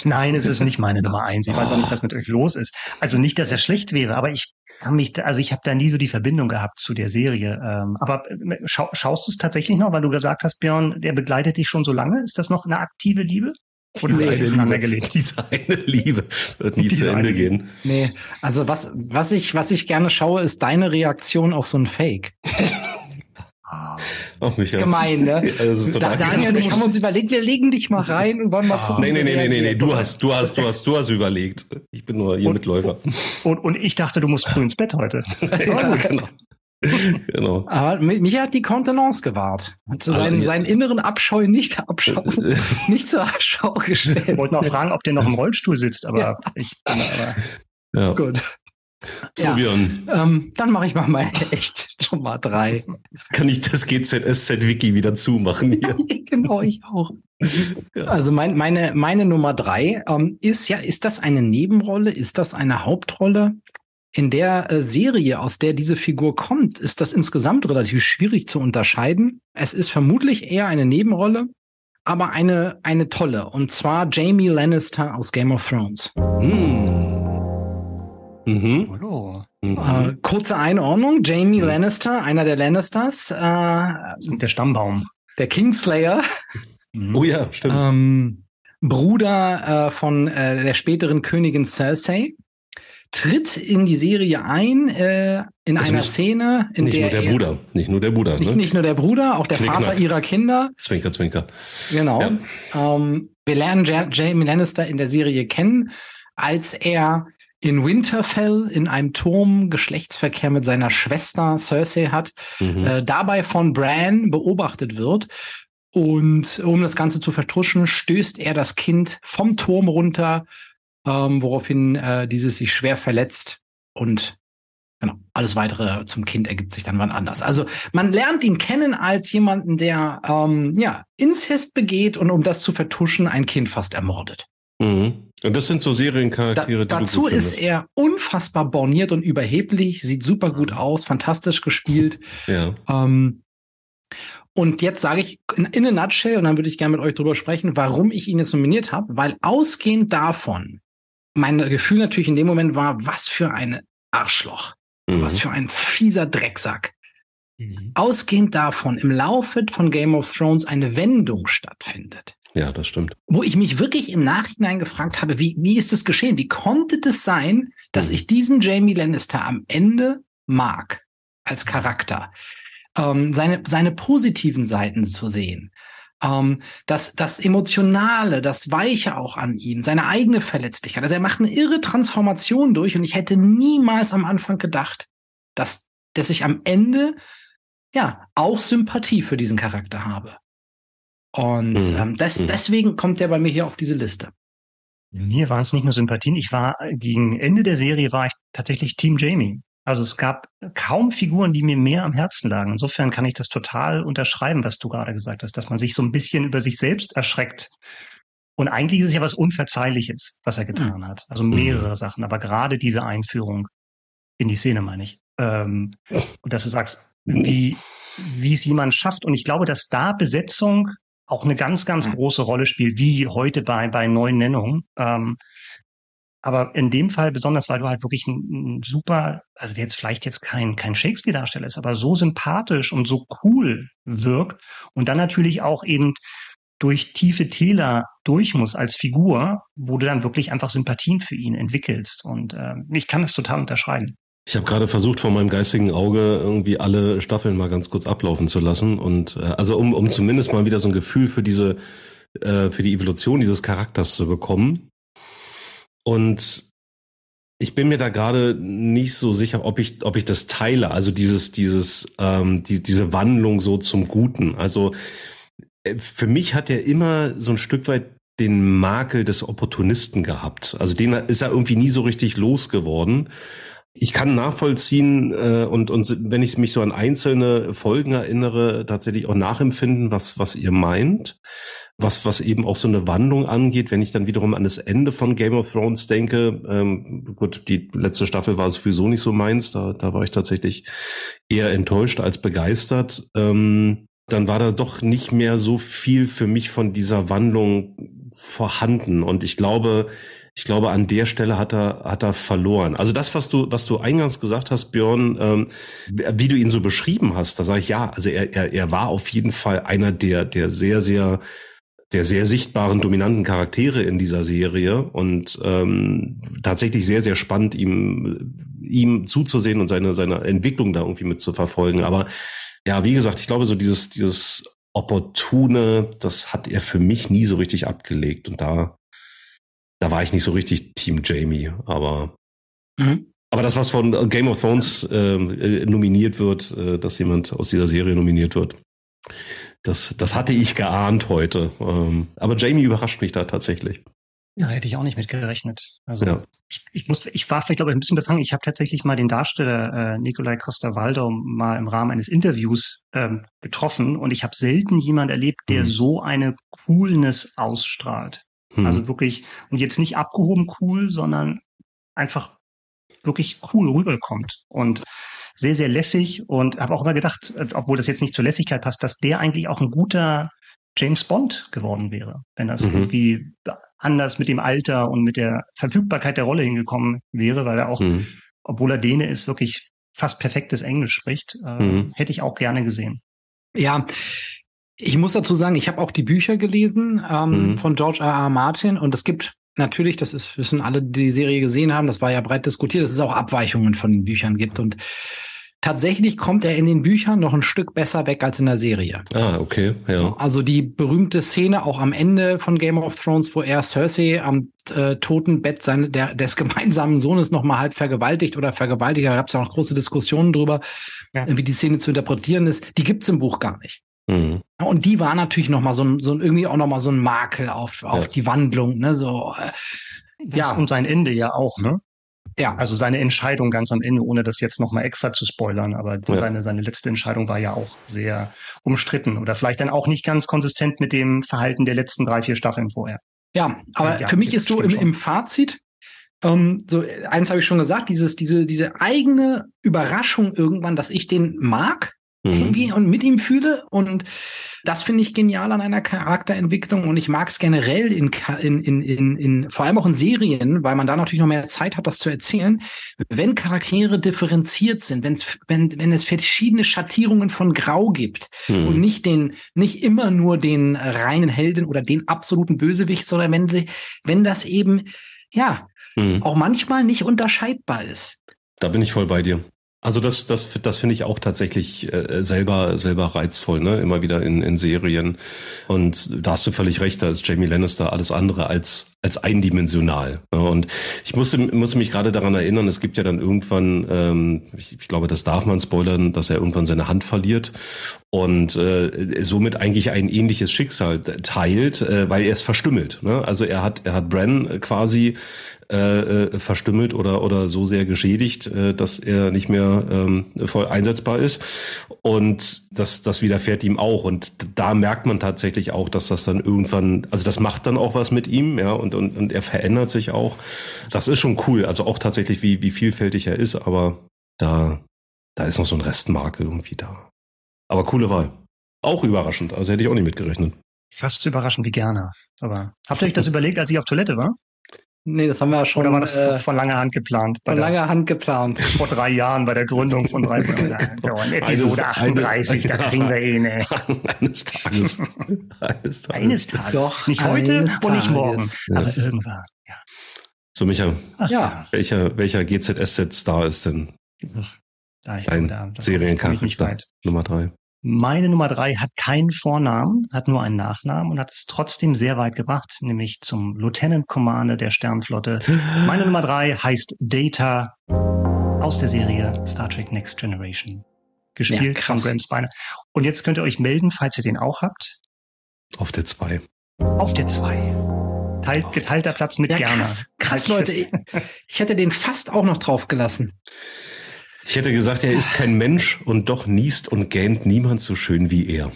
A: Nein, es ist nicht meine Nummer eins. Ich weiß auch nicht, was mit euch los ist. Also nicht, dass er schlecht wäre, aber ich kann mich, also ich habe da nie so die Verbindung gehabt zu der Serie. Ähm, aber äh, schau, schaust du es tatsächlich noch, weil du gesagt hast, Björn, der begleitet dich schon so lange? Ist das noch eine aktive Liebe?
B: Oder diese eine, Liebe, diese eine Liebe wird nie zu Ende gehen.
C: Nee, also was, was ich, was ich gerne schaue, ist deine Reaktion auf so ein Fake. Oh, das ist gemein, ne? Ist total Daniel ich haben uns überlegt, wir legen dich mal rein und wollen mal gucken.
B: Nee, nee, nee, nee, nee, nee, du hast, du hast, du hast, du hast überlegt. Ich bin nur ihr und, Mitläufer.
A: Und, und ich dachte, du musst früh ins Bett heute. *laughs* ja, genau. *laughs*
C: genau. Aber mich hat die Kontenance gewahrt. Hat seinen, seinen inneren Abscheu nicht, Abschau, *laughs* nicht zur Schau gestellt.
A: Ich wollte noch fragen, ob der noch im Rollstuhl sitzt, aber ja. ich. Aber,
C: ja. Gut. So, ja, ähm, dann mache ich mal meine *laughs* echt schon mal drei.
B: Kann ich das GZSZ-Wiki wieder zumachen hier?
C: genau, ich auch. Ja. Also mein, meine, meine Nummer drei ähm, ist ja, ist das eine Nebenrolle? Ist das eine Hauptrolle? In der äh, Serie, aus der diese Figur kommt, ist das insgesamt relativ schwierig zu unterscheiden. Es ist vermutlich eher eine Nebenrolle, aber eine, eine tolle. Und zwar Jamie Lannister aus Game of Thrones. Hm. Mhm. Hallo. Mhm. Äh, kurze Einordnung. Jamie mhm. Lannister, einer der Lannisters. Äh,
A: der Stammbaum.
C: Der Kingslayer.
B: Mhm. Oh ja, stimmt.
C: Ähm, Bruder äh, von äh, der späteren Königin Cersei tritt in die Serie ein äh, in also einer nicht, Szene, in
B: nicht
C: der
B: nur der Bruder, nicht nur der Bruder,
C: nicht,
B: ne?
C: nicht nur der Bruder, auch der Knick, Vater ihrer Kinder.
B: Zwinker, Zwinker.
C: Genau. Ja. Ähm, wir lernen Jamie Lannister in der Serie kennen, als er in Winterfell in einem Turm Geschlechtsverkehr mit seiner Schwester Cersei hat, mhm. äh, dabei von Bran beobachtet wird. Und um das Ganze zu vertuschen, stößt er das Kind vom Turm runter, ähm, woraufhin äh, dieses sich schwer verletzt und genau, alles weitere zum Kind ergibt sich dann wann anders. Also man lernt ihn kennen als jemanden, der ähm, ja Inzest begeht und um das zu vertuschen ein Kind fast ermordet.
B: Mhm. Und das sind so Seriencharaktere,
C: da, die Dazu du gut ist er unfassbar borniert und überheblich, sieht super gut aus, fantastisch gespielt. *laughs*
B: Ja.
C: Ähm, und jetzt sage ich in, in a nutshell, und dann würde ich gerne mit euch drüber sprechen, warum ich ihn jetzt nominiert habe, weil ausgehend davon mein Gefühl natürlich in dem Moment war, was für ein Arschloch, mhm. was für ein fieser Drecksack. Mhm. Ausgehend davon im Laufe von Game of Thrones eine Wendung stattfindet.
B: Ja, das stimmt.
C: Wo ich mich wirklich im Nachhinein gefragt habe, wie, wie ist das geschehen? Wie konnte das sein, dass mhm. ich diesen Jamie Lannister am Ende mag als Charakter? Ähm, seine, seine positiven Seiten zu sehen. Ähm, das, das Emotionale, das Weiche auch an ihm, seine eigene Verletzlichkeit. Also er macht eine irre Transformation durch und ich hätte niemals am Anfang gedacht, dass, dass ich am Ende ja auch Sympathie für diesen Charakter habe. Und mhm. ähm, das, mhm. deswegen kommt der bei mir hier auf diese Liste.
A: Mir waren es nicht nur Sympathien. Ich war gegen Ende der Serie war ich tatsächlich Team Jamie. Also es gab kaum Figuren, die mir mehr am Herzen lagen. Insofern kann ich das total unterschreiben, was du gerade gesagt hast, dass man sich so ein bisschen über sich selbst erschreckt. Und eigentlich ist es ja was Unverzeihliches, was er getan mhm. hat. Also mehrere Sachen, aber gerade diese Einführung in die Szene meine ich. Ähm, und dass du sagst, wie, wie es jemand schafft. Und ich glaube, dass da Besetzung auch eine ganz, ganz große Rolle spielt, wie heute bei, bei neuen Nennungen. Ähm, aber in dem Fall besonders, weil du halt wirklich ein, ein super, also jetzt vielleicht jetzt kein, kein Shakespeare-Darsteller ist, aber so sympathisch und so cool wirkt und dann natürlich auch eben durch tiefe Täler durch muss als Figur, wo du dann wirklich einfach Sympathien für ihn entwickelst. Und äh, ich kann das total unterschreiben.
B: Ich habe gerade versucht, vor meinem geistigen Auge irgendwie alle Staffeln mal ganz kurz ablaufen zu lassen und äh, also um, um zumindest mal wieder so ein Gefühl für diese äh, für die Evolution dieses Charakters zu bekommen. Und ich bin mir da gerade nicht so sicher, ob ich ob ich das teile, also dieses dieses ähm, die, diese Wandlung so zum Guten. Also äh, für mich hat er immer so ein Stück weit den Makel des Opportunisten gehabt. Also den ist er irgendwie nie so richtig losgeworden ich kann nachvollziehen äh, und, und wenn ich mich so an einzelne Folgen erinnere, tatsächlich auch nachempfinden, was, was ihr meint. Was, was eben auch so eine Wandlung angeht, wenn ich dann wiederum an das Ende von Game of Thrones denke, ähm, gut, die letzte Staffel war sowieso nicht so meins, da, da war ich tatsächlich eher enttäuscht als begeistert. Ähm, dann war da doch nicht mehr so viel für mich von dieser Wandlung vorhanden. Und ich glaube, ich glaube, an der Stelle hat er, hat er verloren. Also das, was du, was du eingangs gesagt hast, Björn, ähm, wie du ihn so beschrieben hast, da sage ich ja, also er, er, er war auf jeden Fall einer der, der sehr, sehr, der sehr sichtbaren, dominanten Charaktere in dieser Serie und ähm, tatsächlich sehr, sehr spannend, ihm, ihm zuzusehen und seine, seine Entwicklung da irgendwie mit zu verfolgen. Aber ja, wie gesagt, ich glaube, so dieses, dieses Opportune, das hat er für mich nie so richtig abgelegt. Und da da war ich nicht so richtig Team Jamie, aber mhm. aber das, was von Game of Thrones ähm, äh, nominiert wird, äh, dass jemand aus dieser Serie nominiert wird, das, das hatte ich geahnt heute. Ähm, aber Jamie überrascht mich da tatsächlich.
A: Ja, hätte ich auch nicht mit gerechnet. Also ja. ich, ich muss, ich war vielleicht glaube ich ein bisschen befangen. Ich habe tatsächlich mal den Darsteller äh, Nikolai Costa-Waldau mal im Rahmen eines Interviews ähm, getroffen und ich habe selten jemand erlebt, der mhm. so eine Coolness ausstrahlt. Hm. Also wirklich, und jetzt nicht abgehoben cool, sondern einfach wirklich cool rüberkommt und sehr, sehr lässig und habe auch immer gedacht, obwohl das jetzt nicht zur Lässigkeit passt, dass der eigentlich auch ein guter James Bond geworden wäre, wenn das mhm. irgendwie anders mit dem Alter und mit der Verfügbarkeit der Rolle hingekommen wäre, weil er auch, mhm. obwohl er Däne ist, wirklich fast perfektes Englisch spricht, äh, mhm. hätte ich auch gerne gesehen.
C: Ja, ich muss dazu sagen, ich habe auch die Bücher gelesen ähm, mhm. von George R. R. Martin und es gibt natürlich, das ist, wissen alle, die die Serie gesehen haben, das war ja breit diskutiert, dass es auch Abweichungen von den Büchern gibt und tatsächlich kommt er in den Büchern noch ein Stück besser weg als in der Serie.
B: Ah, okay, ja.
C: Also die berühmte Szene auch am Ende von Game of Thrones, wo er Cersei am äh, Totenbett seine, der, des gemeinsamen Sohnes noch mal halb vergewaltigt oder vergewaltigt, da gab es ja auch große Diskussionen drüber, ja. wie die Szene zu interpretieren ist. Die gibt's im Buch gar nicht. Mhm. Und die war natürlich noch mal so ein, so irgendwie auch noch mal so ein Makel auf, auf ja. die Wandlung, ne, so. Äh,
A: ja. Und sein Ende ja auch, ne? Ja. Also seine Entscheidung ganz am Ende, ohne das jetzt noch mal extra zu spoilern, aber ja. seine, seine letzte Entscheidung war ja auch sehr umstritten oder vielleicht dann auch nicht ganz konsistent mit dem Verhalten der letzten drei, vier Staffeln vorher.
C: Ja, aber ja, für mich ist so im, im Fazit, ähm, so eins habe ich schon gesagt, dieses, diese, diese eigene Überraschung irgendwann, dass ich den mag, mhm. irgendwie und mit ihm fühle. Und das finde ich genial an einer Charakterentwicklung. Und ich mag es generell in, in, in, in, in, vor allem auch in Serien, weil man da natürlich noch mehr Zeit hat, das zu erzählen. Wenn Charaktere differenziert sind, wenn's, wenn, wenn es verschiedene Schattierungen von Grau gibt mhm. und nicht den, nicht immer nur den reinen Helden oder den absoluten Bösewicht, sondern wenn sie, wenn das eben, ja, mhm. auch manchmal nicht unterscheidbar ist.
B: Da bin ich voll bei dir. Also das, das, das finde ich auch tatsächlich äh, selber, selber reizvoll, ne? Immer wieder in, in Serien. Und da hast du völlig recht, da ist Jamie Lannister alles andere als, als eindimensional. Ne? Und ich musste, musste mich gerade daran erinnern, es gibt ja dann irgendwann, ähm, ich, ich glaube, das darf man spoilern, dass er irgendwann seine Hand verliert und äh, somit eigentlich ein ähnliches Schicksal teilt, äh, weil er es verstümmelt. Ne? Also er hat, er hat Bran quasi äh, äh, verstümmelt oder oder so sehr geschädigt, äh, dass er nicht mehr ähm, voll einsetzbar ist. Und das das widerfährt ihm auch. Und da merkt man tatsächlich auch, dass das dann irgendwann, also das macht dann auch was mit ihm, ja, und und, und er verändert sich auch. Das ist schon cool. Also auch tatsächlich, wie wie vielfältig er ist, aber da da ist noch so ein Restmakel irgendwie da. Aber coole Wahl. Auch überraschend. Also hätte ich auch nicht mitgerechnet.
A: Fast so überraschend wie gerne. Aber habt ihr euch das überlegt, als ich auf Toilette war?
C: Nee, das haben wir ja schon.
A: Oder war das äh, von langer Hand geplant?
C: Von langer Hand geplant. *laughs*
A: Vor drei Jahren bei der Gründung von drei *laughs* Episode 38, da kriegen wir eh *laughs* ne. Eines Tages. Eines Tages. Eines Tages. Doch, nicht heute und nicht morgen. Ja. Aber irgendwann, ja.
B: So, Micha, Ach, ja. welcher, welcher GZSZ-Star ist denn da ich dein da, Seriencharakter Nummer drei?
A: Meine Nummer drei hat keinen Vornamen, hat nur einen Nachnamen und hat es trotzdem sehr weit gebracht, nämlich zum Lieutenant Commander der Sternflotte. Meine Nummer drei heißt Data aus der Serie Star Trek Next Generation. Gespielt ja, von Graham Spiner. Und jetzt könnt ihr euch melden, falls ihr den auch habt.
B: Auf der zwei.
A: Auf der zwei. Teilt, geteilter Platz mit ja, Gerner.
C: Krass, krass Leute. Ich, ich hätte den fast auch noch drauf gelassen.
B: Ich hätte gesagt, er ist kein Mensch und doch niest und gähnt niemand so schön wie er.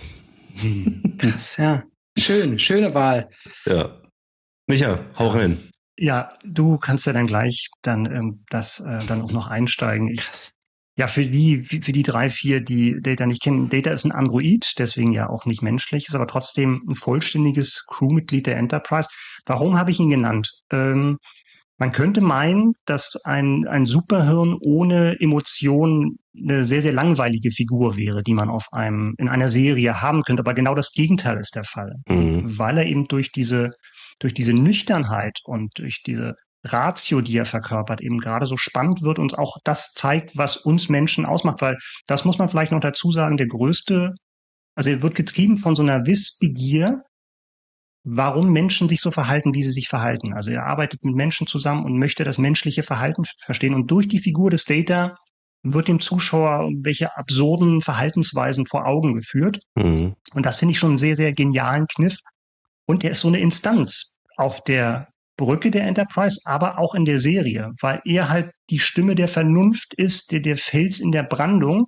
C: Krass, ja. Schön, schöne Wahl.
B: Ja. Micha, hau rein.
A: Ja, du kannst ja dann gleich dann ähm, das äh, dann auch noch einsteigen. Ich, ja, für die, für die drei, vier, die Data nicht kennen, Data ist ein Android, deswegen ja auch nicht menschlich, ist aber trotzdem ein vollständiges Crewmitglied der Enterprise. Warum habe ich ihn genannt? Ähm, man könnte meinen, dass ein, ein Superhirn ohne Emotionen eine sehr, sehr langweilige Figur wäre, die man auf einem, in einer Serie haben könnte. Aber genau das Gegenteil ist der Fall. Mhm. Weil er eben durch diese, durch diese Nüchternheit und durch diese Ratio, die er verkörpert, eben gerade so spannend wird und auch das zeigt, was uns Menschen ausmacht, weil das muss man vielleicht noch dazu sagen, der größte, also er wird getrieben von so einer Wissbegier, warum Menschen sich so verhalten, wie sie sich verhalten. Also er arbeitet mit Menschen zusammen und möchte das menschliche Verhalten verstehen und durch die Figur des Data wird dem Zuschauer welche absurden Verhaltensweisen vor Augen geführt. Mhm. Und das finde ich schon einen sehr, sehr genialen Kniff. Und er ist so eine Instanz auf der Brücke der Enterprise, aber auch in der Serie, weil er halt die Stimme der Vernunft ist, der, der Fels in der Brandung,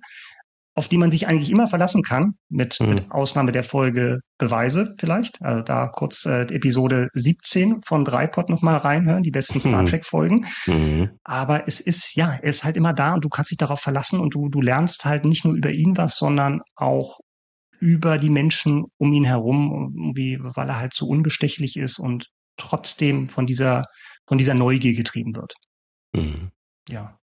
A: auf die man sich eigentlich immer verlassen kann, mit, mhm. mit Ausnahme der Folge Beweise vielleicht. Also da kurz äh, Episode 17 von Dreipod nochmal reinhören, die besten Star mhm. Trek-Folgen. Mhm. Aber es ist, ja, er ist halt immer da und du kannst dich darauf verlassen und du, du lernst halt nicht nur über ihn was, sondern auch über die Menschen um ihn herum, irgendwie, weil er halt so unbestechlich ist und trotzdem von dieser, von dieser Neugier getrieben wird. Mhm. Ja.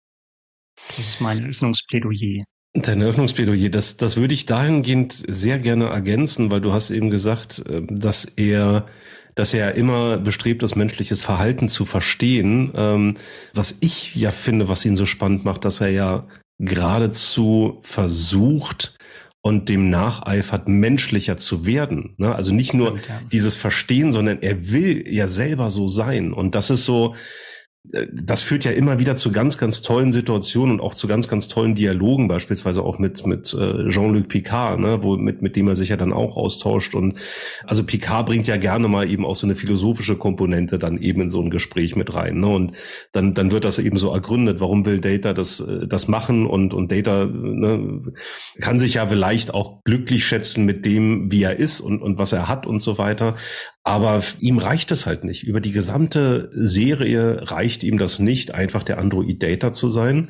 A: Das ist mein Öffnungsplädoyer.
B: Dein Öffnungsplädoyer, das, das würde ich dahingehend sehr gerne ergänzen, weil du hast eben gesagt, ähm, dass er, dass er immer bestrebt ist, menschliches Verhalten zu verstehen. Ähm, was ich ja finde, was ihn so spannend macht, dass er ja geradezu versucht, und dem nacheifert, menschlicher zu werden. Ne? Also nicht nur dieses Verstehen, sondern er will ja selber so sein. Und das ist so, äh, das führt ja immer wieder zu ganz, ganz tollen Situationen und auch zu ganz, ganz tollen Dialogen, beispielsweise auch mit, mit äh, Jean-Luc Picard, ne, wo, mit, mit dem er sich ja dann auch austauscht. Und also Picard bringt ja gerne mal eben auch so eine philosophische Komponente dann eben in so ein Gespräch mit rein. Ne? Und dann, dann wird das eben so ergründet, warum will Data das, äh, das machen und, und Data ne, kann sich ja vielleicht auch glücklich schätzen mit dem, wie er ist und, und was er hat und so weiter. Aber ihm reicht es halt nicht. Über die gesamte Serie reicht ihm das nicht, einfach der Android Data zu sein.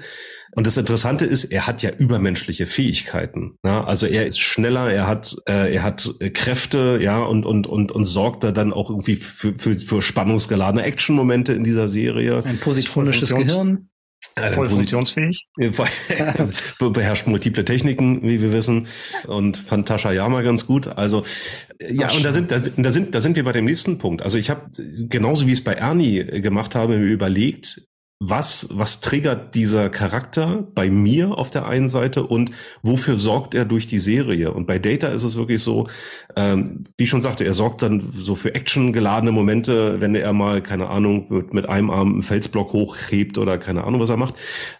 B: Und das Interessante ist, er hat ja übermenschliche Fähigkeiten. Ja, also er ist schneller, er hat, äh, er hat Kräfte, ja, und, und, und, und sorgt da dann auch irgendwie für, für, für spannungsgeladene Action-Momente in dieser Serie.
C: Ein positronisches Gehirn.
A: Ja, Voll funktionsfähig. *laughs*
B: Beherrscht multiple Techniken, wie wir wissen. Und fand Tascha Yama ganz gut. Also, ja, und da sind, da, da sind, da sind wir bei dem nächsten Punkt. Also ich habe, genauso wie ich es bei Ernie gemacht habe, mir überlegt, was, was triggert dieser Charakter bei mir auf der einen Seite und wofür sorgt er durch die Serie? Und bei Data ist es wirklich so, ähm, wie ich schon sagte, er sorgt dann so für actiongeladene Momente, wenn er mal, keine Ahnung, mit, mit einem Arm einen Felsblock hochhebt oder keine Ahnung, was er macht.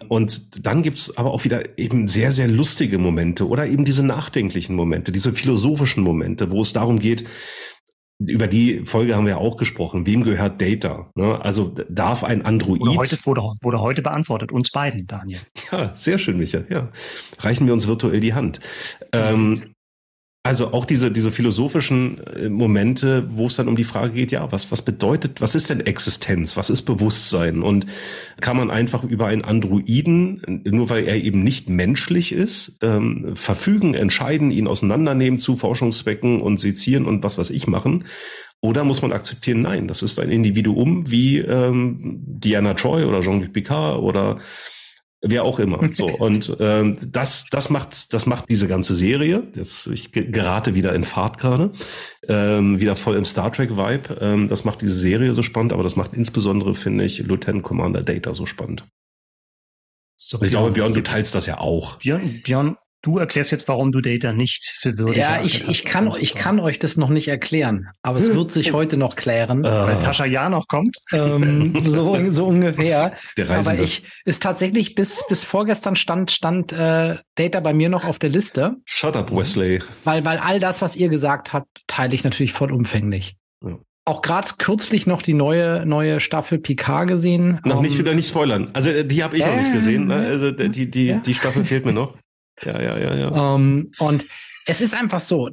B: Und dann gibt's aber auch wieder eben sehr, sehr lustige Momente oder eben diese nachdenklichen Momente, diese philosophischen Momente, wo es darum geht, über die Folge haben wir auch gesprochen. Wem gehört Data? Ne? Also darf ein Android. Wurde
A: heute, wurde, wurde heute beantwortet, uns beiden, Daniel.
B: Ja, sehr schön, Micha. Ja. Reichen wir uns virtuell die Hand. Ähm, also auch diese, diese philosophischen äh, Momente, wo es dann um die Frage geht, ja, was, was bedeutet, was ist denn Existenz? Was ist Bewusstsein? Und kann man einfach über einen Androiden, nur weil er eben nicht menschlich ist, ähm, verfügen, entscheiden, ihn auseinandernehmen zu Forschungszwecken und sezieren und was was ich machen? Oder muss man akzeptieren, nein, das ist ein Individuum wie ähm, Diana Troy oder Jean-Luc Picard oder Wer auch immer. So *laughs* und ähm, das, das macht, das macht diese ganze Serie. Jetzt ich gerate wieder in Fahrt gerade, ähm, wieder voll im Star Trek Vibe. Ähm, das macht diese Serie so spannend, aber das macht insbesondere finde ich Lieutenant Commander Data so spannend. So, ich glaube, Björn, du teilst das ja auch.
A: Björn, Björn, Du erklärst jetzt, warum du Data nicht für würdig
C: Ja, ich, ich, kann, ich kann euch das noch nicht erklären, aber es wird sich heute noch klären.
A: Äh, weil Tascha ja noch kommt.
C: Ähm, *laughs* so, so ungefähr. Der Reisende. Aber ich ist tatsächlich bis, bis vorgestern stand, stand äh, Data bei mir noch auf der Liste.
B: Shut up, Wesley.
C: Weil, weil all das, was ihr gesagt habt, teile ich natürlich vollumfänglich. Ja. Auch gerade kürzlich noch die neue neue Staffel Picard gesehen.
B: Noch um, nicht ähm, wieder nicht spoilern. Also äh, die habe ich äh, noch nicht gesehen. Ne? Also die die ja. die Staffel fehlt mir noch. Ja, ja, ja,
C: ja. Ähm, und es ist einfach so,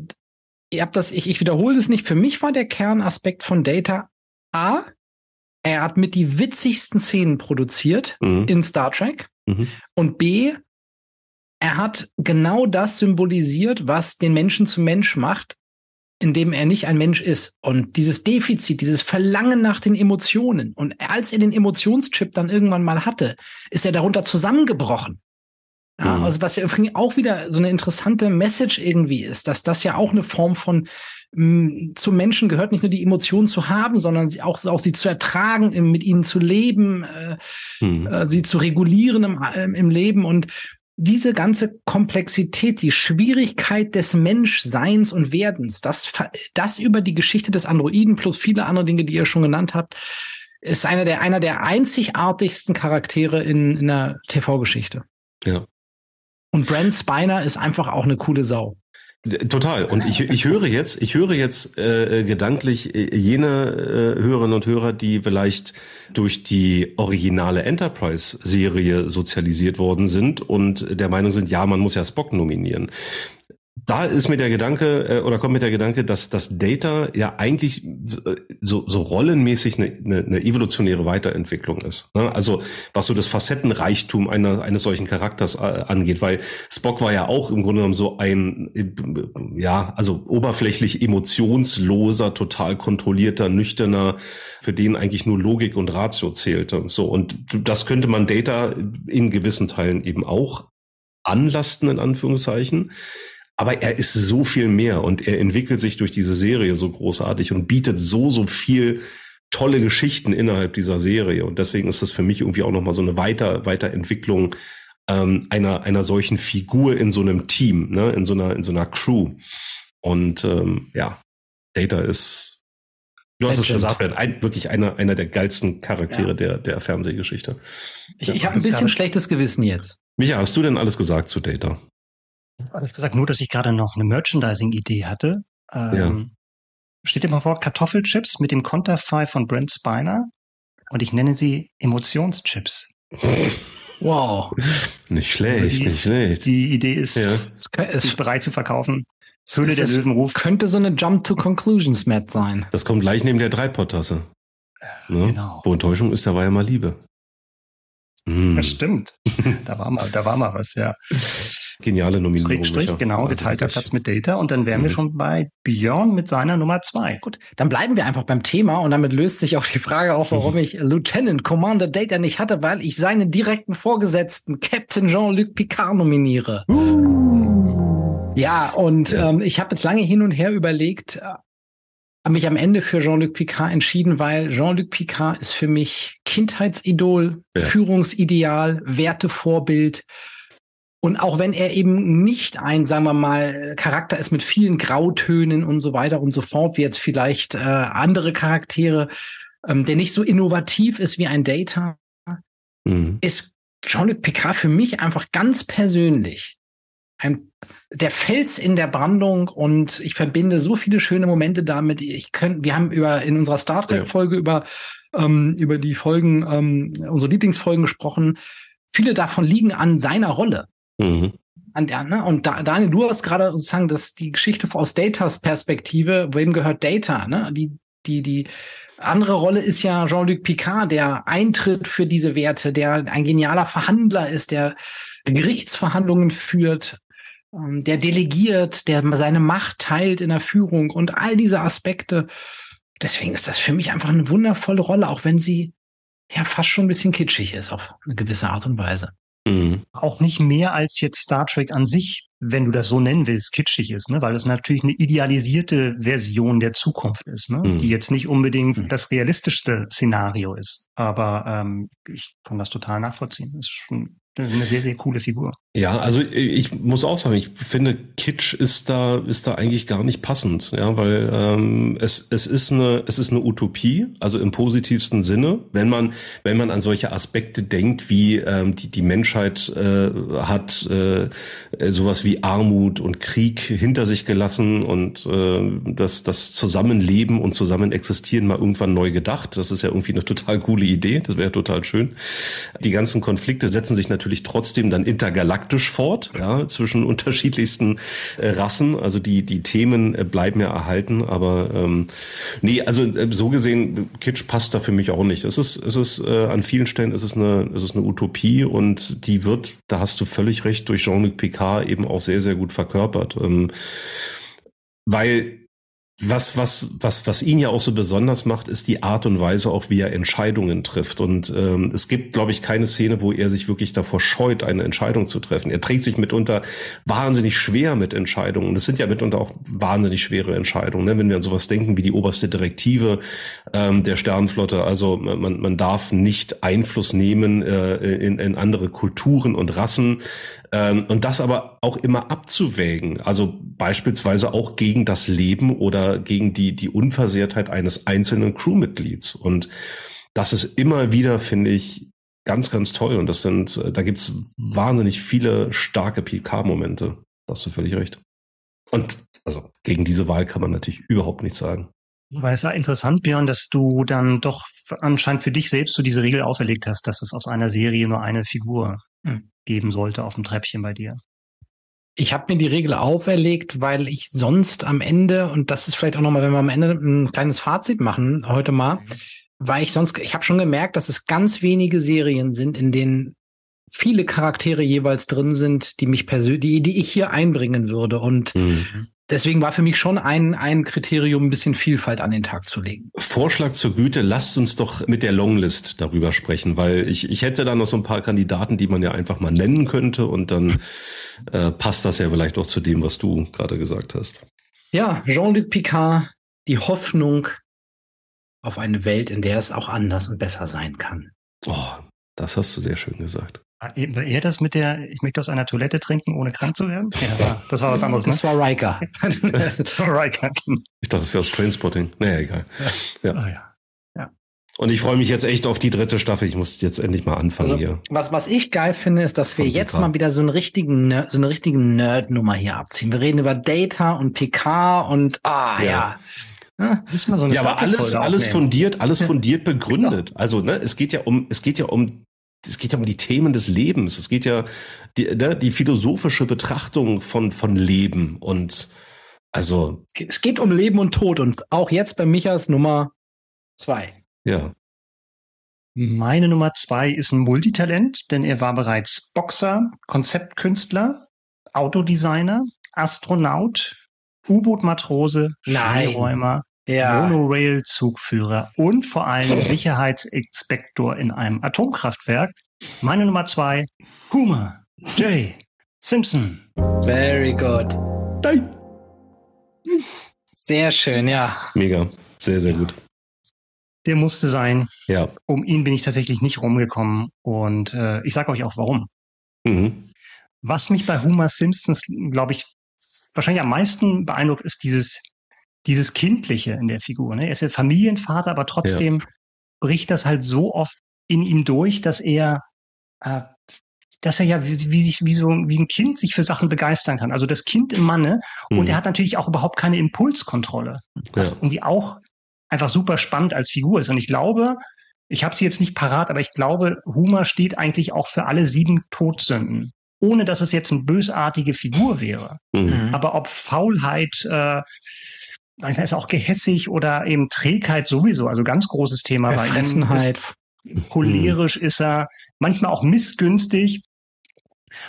C: ihr habt das, ich, ich wiederhole es nicht, für mich war der Kernaspekt von Data A, er hat mit die witzigsten Szenen produziert mhm. in Star Trek. Mhm. Und B, er hat genau das symbolisiert, was den Menschen zu Mensch macht, indem er nicht ein Mensch ist. Und dieses Defizit, dieses Verlangen nach den Emotionen. Und als er den Emotionschip dann irgendwann mal hatte, ist er darunter zusammengebrochen. Ja, mhm. also was ja auch wieder so eine interessante Message irgendwie ist, dass das ja auch eine Form von mh, mm, zum Menschen gehört, nicht nur die Emotionen zu haben, sondern sie auch, auch sie zu ertragen, mit ihnen zu leben, äh, mhm. äh, sie zu regulieren im, äh, im Leben und diese ganze Komplexität, die Schwierigkeit des Menschseins und Werdens, das, das über die Geschichte des Androiden plus viele andere Dinge, die ihr schon genannt habt, ist einer der, einer der einzigartigsten Charaktere in, in der TV-Geschichte.
B: Ja.
C: Und Brent Spiner ist einfach auch eine coole Sau.
B: Total. Und ich, ich höre jetzt, ich höre jetzt äh, gedanklich äh, jene äh, Hörerinnen und Hörer, die vielleicht durch die originale Enterprise-Serie sozialisiert worden sind und der Meinung sind, ja, man muss ja Spock nominieren da ist mir der Gedanke äh, oder kommt mir der Gedanke, dass das Data ja eigentlich äh, so, so rollenmäßig eine, eine, eine evolutionäre Weiterentwicklung ist. Ne? Also was so das Facettenreichtum einer, eines solchen Charakters äh, angeht, weil Spock war ja auch im Grunde genommen so ein äh, ja also oberflächlich emotionsloser, total kontrollierter, nüchterner, für den eigentlich nur Logik und Ratio zählte. So und das könnte man Data in gewissen Teilen eben auch anlasten in Anführungszeichen. Aber er ist so viel mehr und er entwickelt sich durch diese Serie so großartig und bietet so, so viel tolle Geschichten innerhalb dieser Serie. Und deswegen ist das für mich irgendwie auch nochmal so eine Weiter, Weiterentwicklung ähm, einer, einer solchen Figur in so einem Team, ne, in so einer, in so einer Crew. Und ähm, ja, Data ist, du hast es gesagt, ein, wirklich einer, einer der geilsten Charaktere ja. der, der Fernsehgeschichte.
C: Ich, ich habe ein bisschen schlechtes Gewissen jetzt.
B: Micha, hast du denn alles gesagt zu Data?
A: Alles gesagt, nur dass ich gerade noch eine Merchandising-Idee hatte. Ähm, ja. Steht dir mal vor, Kartoffelchips mit dem Konterfei von Brent Spiner und ich nenne sie Emotionschips.
C: Wow.
B: Nicht schlecht, also nicht schlecht.
A: Die Idee ist, ja. sich bereit zu verkaufen. Höhle der Löwenruf.
C: Könnte so eine Jump to Conclusions Mat sein.
B: Das kommt gleich neben der Dreipot-Tasse.
A: Ne? Genau.
B: Wo Enttäuschung ist, da war ja mal Liebe.
A: Mm. Das stimmt. *laughs* da war mal, da war mal was, ja.
B: Geniale Nominierung.
A: Strich, genau, also geteilter Platz mit Data. Und dann wären mhm. wir schon bei Björn mit seiner Nummer zwei.
C: Gut, dann bleiben wir einfach beim Thema und damit löst sich auch die Frage auf, warum mhm. *laughs* ich Lieutenant Commander Data nicht hatte, weil ich seinen direkten Vorgesetzten Captain Jean-Luc Picard nominiere. Uh. Ja, und ja. Ähm, ich habe jetzt lange hin und her überlegt, habe mich am Ende für Jean-Luc Picard entschieden, weil Jean-Luc Picard ist für mich Kindheitsidol, ja. Führungsideal, Wertevorbild. Und auch wenn er eben nicht ein, sagen wir mal, Charakter ist mit vielen Grautönen und so weiter und so fort, wie jetzt vielleicht äh, andere Charaktere, ähm, der nicht so innovativ ist wie ein Data, mhm. ist Jean-Luc Picard für mich einfach ganz persönlich ein, der Fels in der Brandung und ich verbinde so viele schöne Momente damit. Ich könnte, wir haben über in unserer Star Trek Folge ja. über ähm, über die Folgen, ähm, unsere Lieblingsfolgen gesprochen. Viele davon liegen an seiner Rolle. Mhm. An der, ne? Und da, Daniel, du hast gerade sozusagen das, die Geschichte aus Datas Perspektive, wem gehört Data, ne? Die, die, die andere Rolle ist ja Jean-Luc Picard, der eintritt für diese Werte, der ein genialer Verhandler ist, der Gerichtsverhandlungen führt, ähm, der delegiert, der seine Macht teilt in der Führung und all diese Aspekte. Deswegen ist das für mich einfach eine wundervolle Rolle, auch wenn sie ja fast schon ein bisschen kitschig ist auf eine gewisse Art und Weise.
A: Mhm. Auch nicht mehr als jetzt Star Trek an sich, wenn du das so nennen willst, kitschig ist, ne? weil es natürlich eine idealisierte Version der Zukunft ist, ne? Mhm. die jetzt nicht unbedingt mhm. das realistischste Szenario ist. Aber ähm, ich kann das total nachvollziehen. Das ist schon eine sehr, sehr coole Figur.
B: Ja, also ich muss auch sagen, ich finde Kitsch ist da ist da eigentlich gar nicht passend, ja, weil ähm, es es ist eine es ist eine Utopie, also im positivsten Sinne, wenn man wenn man an solche Aspekte denkt, wie ähm, die die Menschheit äh, hat äh, sowas wie Armut und Krieg hinter sich gelassen und äh, das das Zusammenleben und Zusammenexistieren mal irgendwann neu gedacht. Das ist ja irgendwie eine *laughs* total coole Idee. Das wäre total schön. Die ganzen Konflikte setzen sich natürlich natürlich trotzdem dann intergalaktisch fort, ja, zwischen unterschiedlichsten äh, Rassen. Also die, die Themen äh, bleiben ja erhalten, aber ähm, nee, also äh, so gesehen, Kitsch passt da für mich auch nicht. Es ist, es ist äh, an vielen Stellen ist es eine, ist es eine Utopie und die wird, da hast du völlig recht, durch Jean-Luc Picard eben auch sehr, sehr gut verkörpert. Ähm, weil was, was, was, was ihn ja auch so besonders macht, ist die Art und Weise auch, wie er Entscheidungen trifft. Und ähm, es gibt, glaube ich, keine Szene, wo er sich wirklich davor scheut, eine Entscheidung zu treffen. Er trägt sich mitunter wahnsinnig schwer mit Entscheidungen. Das sind ja mitunter auch wahnsinnig schwere Entscheidungen, ne? wenn wir an sowas denken wie die oberste Direktive ähm, der Sternenflotte. Also man, man darf nicht Einfluss nehmen äh, in, in andere Kulturen und Rassen. Ähm, und das aber auch immer abzuwägen. Also beispielsweise auch gegen das Leben oder gegen die, die Unversehrtheit eines einzelnen Crewmitglieds. Und das ist immer wieder, finde ich, ganz, ganz toll. Und das sind, da gibt's wahnsinnig viele starke PK-Momente. Da hast du völlig recht. Und also gegen diese Wahl kann man natürlich überhaupt nichts sagen.
A: Weil es war interessant, Björn, dass du dann doch anscheinend für dich selbst so diese Regel auferlegt hast, dass es aus einer Serie nur eine Figur hm. geben sollte auf dem Treppchen bei dir.
C: Ich habe mir die Regel auferlegt, weil ich sonst am Ende, und das ist vielleicht auch nochmal, wenn wir am Ende ein kleines Fazit machen, heute mal, mhm. weil ich sonst, ich habe schon gemerkt, dass es ganz wenige Serien sind, in denen viele Charaktere jeweils drin sind, die mich persönlich, die, die ich hier einbringen würde. Und mhm deswegen war für mich schon ein, ein Kriterium, ein bisschen Vielfalt an den Tag zu legen.
B: Vorschlag zur Güte, lasst uns doch mit der Longlist darüber sprechen, weil ich, ich hätte da noch so ein paar Kandidaten, die man ja einfach mal nennen könnte und dann äh, passt das ja vielleicht auch zu dem, was du gerade gesagt hast.
C: Ja, Jean-Luc Picard, die Hoffnung auf eine Welt, in der es auch anders und besser sein kann.
B: Oh, das hast du sehr schön gesagt.
A: War er das mit der, ich möchte aus einer Toilette trinken, ohne krank zu werden? Ja, das war, das war was anderes,
C: ne? Das war Riker. *laughs*
B: das war Riker. Ich dachte, das wäre aus Trainspotting. Naja, egal. Ja. ja. Ah, ja. ja. Und ich freue mich jetzt echt auf die dritte Staffel. Ich muss jetzt endlich mal anfangen also, hier.
C: Was, was ich geil finde, ist, dass wir jetzt mal wieder so einen richtigen, so eine richtige Nerd-Nummer hier abziehen. Wir reden über Data und PK und, ah, ja. ja.
B: Ja, so ja aber alles, alles fundiert, alles fundiert begründet. Genau. Also, ne, es geht ja um, es geht ja um es geht ja um die Themen des Lebens. Es geht ja die, ne, die philosophische Betrachtung von von Leben und also
C: es geht um Leben und Tod und auch jetzt bei Michas Nummer zwei.
B: Ja.
A: Meine Nummer zwei ist ein Multitalent, denn er war bereits Boxer, Konzeptkünstler, Autodesigner, Astronaut, U-Boot-Matrose, Schneeräumer, ja. Monorail-Zugführer und vor allem *laughs* Sicherheitsinspektor in einem Atomkraftwerk. Meine Nummer zwei, Homer J. Simpson.
C: Very good. Sehr schön, ja.
B: Mega. Sehr, sehr gut.
A: Der musste sein.
B: Ja.
A: Um ihn bin ich tatsächlich nicht rumgekommen. Und äh, ich sage euch auch warum. Mhm. Was mich bei Homer Simpsons, glaube ich, wahrscheinlich am meisten beeindruckt, ist dieses dieses Kindliche in der Figur. Ne? Er ist ja Familienvater, aber trotzdem ja. bricht das halt so oft in ihm durch, dass er, äh, dass er ja wie, wie, sich, wie so wie ein Kind sich für Sachen begeistern kann. Also das Kind im Manne. Mhm. Und er hat natürlich auch überhaupt keine Impulskontrolle. Was ja. irgendwie auch einfach super spannend als Figur ist. Und ich glaube, ich habe sie jetzt nicht parat, aber ich glaube, Huma steht eigentlich auch für alle sieben Todsünden. Ohne dass es jetzt eine bösartige Figur wäre. Mhm. Aber ob Faulheit, äh, manchmal ist er auch gehässig oder eben Trägheit sowieso, also ganz großes Thema.
C: Verfressenheit.
A: Cholerisch ist er, manchmal auch missgünstig.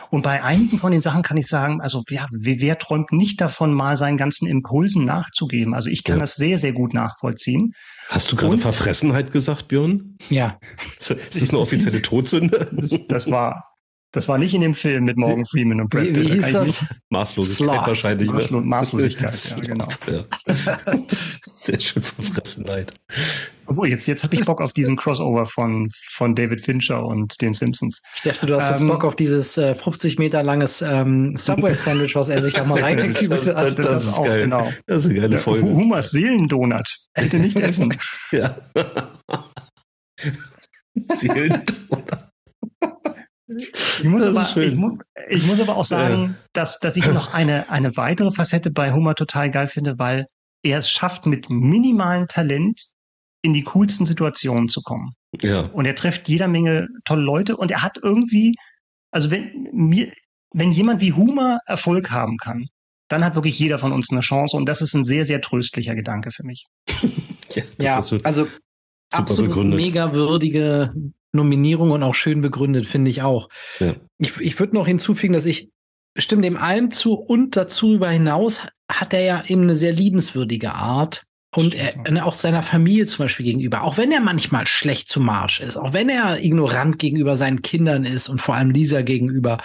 A: Und bei einigen von den Sachen kann ich sagen, also ja, wer, wer träumt nicht davon, mal seinen ganzen Impulsen nachzugeben? Also ich kann ja. das sehr, sehr gut nachvollziehen.
B: Hast du gerade Und, Verfressenheit gesagt, Björn?
C: Ja.
B: Ist das eine offizielle Todsünde?
A: Das, das war das war nicht in dem Film mit Morgan Freeman und
C: Brad Pitt. Wie, wie hieß das?
B: Maßlosigkeit Sloth. wahrscheinlich.
A: Maßlo ne? Maßlosigkeit, ja, genau. Ja.
B: Sehr schön Verfressenheit.
A: Obwohl, jetzt, jetzt habe ich Bock auf diesen Crossover von, von David Fincher und den Simpsons.
C: Ich dachte, du hast ähm, jetzt Bock auf dieses äh, 50 Meter langes ähm, Subway-Sandwich, was er sich da mal *laughs* reingekübelt
B: hat. Das, das, das, ist auch, geil. Genau. Das ist eine geile Folge.
A: Humas Seelendonut. Bitte nicht essen. *laughs*
B: ja. *laughs* Seelendonut.
A: Ich muss, aber, ich, mu ich muss aber auch sagen, ja. dass, dass ich noch eine, eine weitere Facette bei Homer total geil finde, weil er es schafft, mit minimalem Talent in die coolsten Situationen zu kommen.
B: Ja.
A: Und er trifft jeder Menge tolle Leute und er hat irgendwie Also wenn mir, wenn jemand wie Humor Erfolg haben kann, dann hat wirklich jeder von uns eine Chance und das ist ein sehr, sehr tröstlicher Gedanke für mich. *laughs*
C: ja, ja also absolut begründet. mega würdige Nominierung und auch schön begründet, finde ich auch. Ja. Ich, ich würde noch hinzufügen, dass ich stimme dem allem zu und dazu über hinaus hat er ja eben eine sehr liebenswürdige Art und er, auch seiner Familie zum Beispiel gegenüber, auch wenn er manchmal schlecht zu Marsch ist, auch wenn er ignorant gegenüber seinen Kindern ist und vor allem Lisa gegenüber.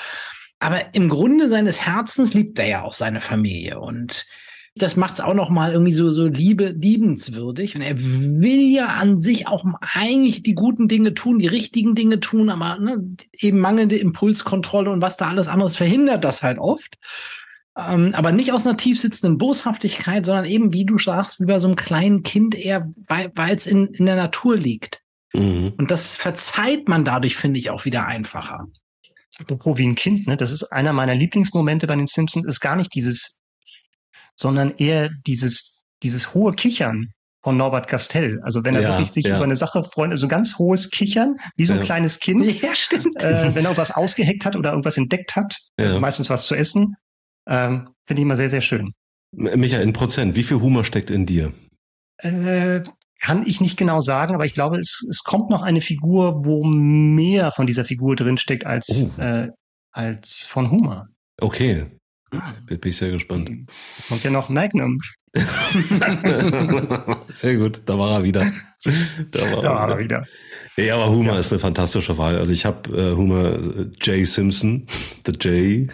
C: Aber im Grunde seines Herzens liebt er ja auch seine Familie und das macht es auch noch mal irgendwie so so liebe liebenswürdig und er will ja an sich auch eigentlich die guten Dinge tun, die richtigen Dinge tun, aber ne, eben mangelnde Impulskontrolle und was da alles anderes verhindert das halt oft. Ähm, aber nicht aus einer tief sitzenden Boshaftigkeit, sondern eben, wie du sagst, wie bei so einem kleinen Kind eher, weil es in, in der Natur liegt. Mhm. Und das verzeiht man dadurch, finde ich, auch wieder einfacher.
A: Apropos wie ein Kind, ne? Das ist einer meiner Lieblingsmomente bei den Simpsons, ist gar nicht dieses, sondern eher dieses, dieses hohe Kichern von Norbert Castell. Also wenn er ja, wirklich sich ja. über eine Sache freut, also ganz hohes Kichern, wie so ein ja. kleines Kind. *laughs*
C: Ja, stimmt.
A: Äh, wenn er was ausgeheckt hat oder irgendwas entdeckt hat, meistens was zu essen, ähm, Finde ich immer sehr, sehr schön.
B: Michael, in Prozent, wie viel Humor steckt in dir?
A: Äh, kann ich nicht genau sagen, aber ich glaube, es, es kommt noch eine Figur, wo mehr von dieser Figur drinsteckt als, oh. äh, als von Humor.
B: Okay. Bin ich sehr gespannt.
A: Es kommt ja noch Magnum. *laughs*
B: sehr gut, da war er wieder.
A: Da war, da war er wieder.
B: Ja, aber Humor ja. ist eine fantastische Wahl. Also ich habe äh, Humor äh, Jay Simpson, *laughs* The Jay,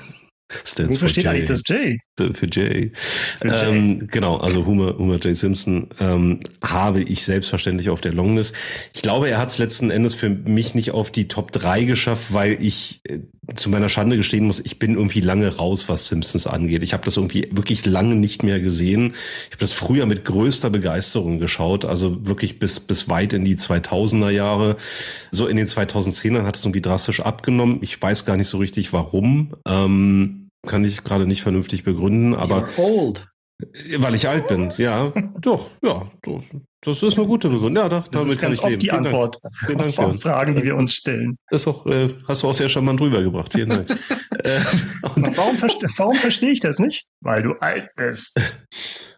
A: Stands Wofür steht Jay. eigentlich das J?
B: Für Jay. Für Jay. Ähm, genau, also Homer, Homer J. Simpson ähm, habe ich selbstverständlich auf der Longlist. Ich glaube, er hat es letzten Endes für mich nicht auf die Top 3 geschafft, weil ich äh, zu meiner Schande gestehen muss, ich bin irgendwie lange raus, was Simpsons angeht. Ich habe das irgendwie wirklich lange nicht mehr gesehen. Ich habe das früher mit größter Begeisterung geschaut, also wirklich bis bis weit in die 2000er Jahre. So in den 2010ern hat es irgendwie drastisch abgenommen. Ich weiß gar nicht so richtig, warum. Ähm, kann ich gerade nicht vernünftig begründen, aber
C: You're old.
B: Weil ich alt bin, ja, doch, ja, doch. Das ist eine gute Begründung. Ja,
A: doch, damit kann ich leben. Die Antwort Vielen Dank. auf Fragen, die wir uns stellen.
B: Das auch, äh, hast du auch sehr charmant rübergebracht. Vielen Dank. *laughs*
A: äh, und warum, warum verstehe ich das nicht? Weil du alt bist. *laughs*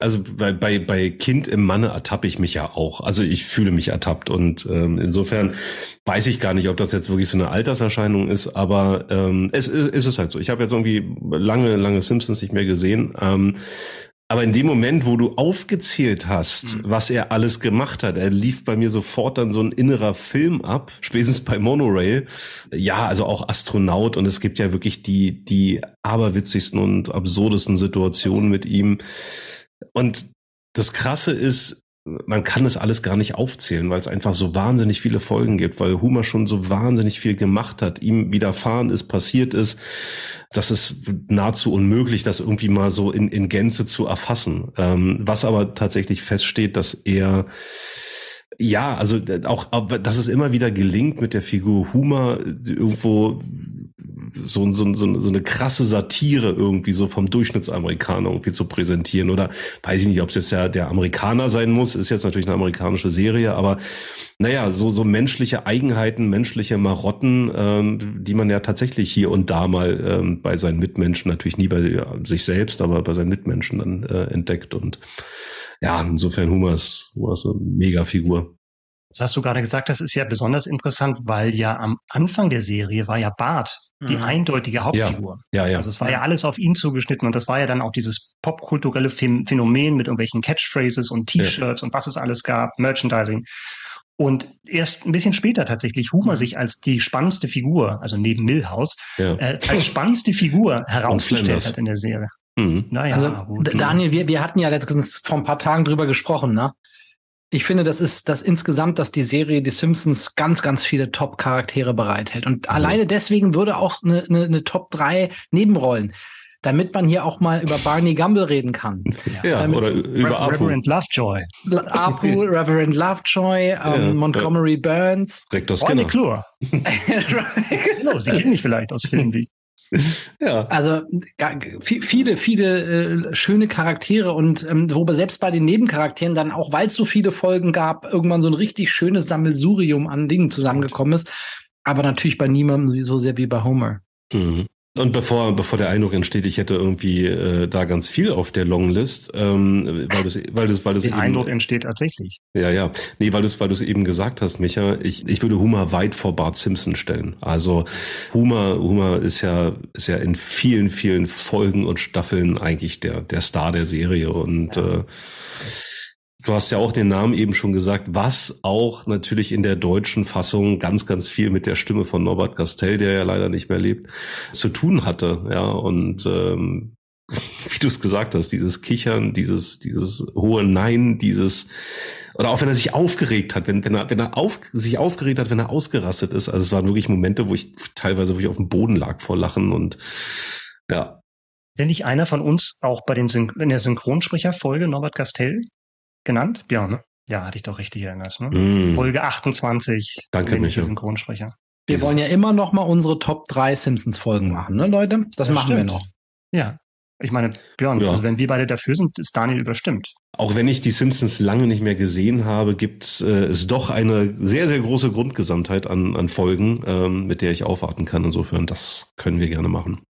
B: Also bei, bei, bei Kind im Manne ertappe ich mich ja auch. Also ich fühle mich ertappt und ähm, insofern weiß ich gar nicht, ob das jetzt wirklich so eine Alterserscheinung ist, aber ähm, es, es, es ist halt so. Ich habe jetzt irgendwie lange, lange Simpsons nicht mehr gesehen. Ähm, aber in dem Moment, wo du aufgezählt hast, mhm. was er alles gemacht hat, er lief bei mir sofort dann so ein innerer Film ab, spätestens bei Monorail. Ja, also auch Astronaut und es gibt ja wirklich die, die aberwitzigsten und absurdesten Situationen mit ihm. Und das Krasse ist, man kann es alles gar nicht aufzählen, weil es einfach so wahnsinnig viele Folgen gibt, weil Humor schon so wahnsinnig viel gemacht hat, ihm widerfahren ist, passiert ist. Das ist nahezu unmöglich, das irgendwie mal so in, in Gänze zu erfassen. Ähm, was aber tatsächlich feststeht, dass er ja, also auch, dass es immer wieder gelingt, mit der Figur Humor irgendwo so, so, so, so eine krasse Satire irgendwie so vom Durchschnittsamerikaner irgendwie zu präsentieren. Oder weiß ich nicht, ob es jetzt ja der Amerikaner sein muss, ist jetzt natürlich eine amerikanische Serie, aber naja, so, so menschliche Eigenheiten, menschliche Marotten, ähm, die man ja tatsächlich hier und da mal ähm, bei seinen Mitmenschen, natürlich nie bei ja, sich selbst, aber bei seinen Mitmenschen dann äh, entdeckt. Und ja, insofern Humor ist, Humor ist eine Mega-Figur.
A: Das hast du gerade gesagt, das ist ja besonders interessant, weil ja am Anfang der Serie war ja Bart die mhm. eindeutige Hauptfigur.
B: Ja, ja, ja.
A: Also es war ja alles auf ihn zugeschnitten und das war ja dann auch dieses popkulturelle Phänomen mit irgendwelchen Catchphrases und T-Shirts ja. und was es alles gab, Merchandising. Und erst ein bisschen später tatsächlich Humor mhm. sich als die spannendste Figur, also neben Milhouse, ja. äh, als spannendste Figur *laughs* herausgestellt hat in der Serie.
C: Mhm. Naja, also, gut. Daniel, wir, wir hatten ja letztens vor ein paar Tagen drüber gesprochen, ne? ich finde, das ist das insgesamt, dass die Serie Die Simpsons ganz, ganz viele Top-Charaktere bereithält. Und mhm. alleine deswegen würde auch eine, eine, eine Top 3 Nebenrollen damit man hier auch mal über Barney Gumble reden kann. *laughs*
B: Ja, damit oder über Apu.
A: Reverend Lovejoy.
C: Apu, *laughs* Reverend Lovejoy, ähm, ja, Montgomery ja. Burns.
B: Rektor Skinner.
A: Clure. genau, *laughs* Sie kennen mich vielleicht aus Filmen wie *laughs*
C: ja. Also viele, viele äh, schöne Charaktere und ähm, wobei selbst bei den Nebencharakteren dann auch, weil es so viele Folgen gab, irgendwann so ein richtig schönes Sammelsurium an Dingen zusammengekommen ist. Aber natürlich bei niemandem so sehr wie bei Homer.
B: Mhm. Und bevor, bevor der Eindruck entsteht, ich hätte irgendwie äh, da ganz viel auf der Longlist, ähm, weil du weil du weil du
A: Der Eindruck entsteht tatsächlich.
B: Ja, ja. Nee, weil du weil du es eben gesagt hast, Micha, ich, ich würde Humor weit vor Bart Simpson stellen. Also Humor Humor ist ja ist ja in vielen vielen Folgen und Staffeln eigentlich der der Star der Serie und ja. äh, Du hast ja auch den Namen eben schon gesagt, was auch natürlich in der deutschen Fassung ganz, ganz viel mit der Stimme von Norbert Castell, der ja leider nicht mehr lebt, zu tun hatte. Ja, und ähm, *laughs* wie du es gesagt hast, dieses Kichern, dieses, dieses hohe Nein, dieses oder auch wenn er sich aufgeregt hat, wenn, wenn er, wenn er auf, sich aufgeregt hat, wenn er ausgerastet ist. Also es waren wirklich Momente, wo ich teilweise wirklich auf dem Boden lag vor Lachen und ja.
A: Denn nicht einer von uns auch bei den Syn in der Synchronsprecherfolge Norbert Castell genannt? Björn, ne? Ja, hatte ich doch richtig erinnert. Ne? Mm. Folge 28.
B: Danke, Michael.
A: Synchronsprecher.
C: Wir wollen ja immer noch mal unsere Top 3 Simpsons-Folgen machen, ne, Leute? Das, das machen stimmt. wir noch.
A: Ja. Ich meine, Björn, ja. also wenn wir beide dafür sind, ist Daniel überstimmt.
B: Auch wenn ich die Simpsons lange nicht mehr gesehen habe, gibt äh, es doch eine sehr, sehr große Grundgesamtheit an, an Folgen, ähm, mit der ich aufwarten kann. Insofern, das können wir gerne machen.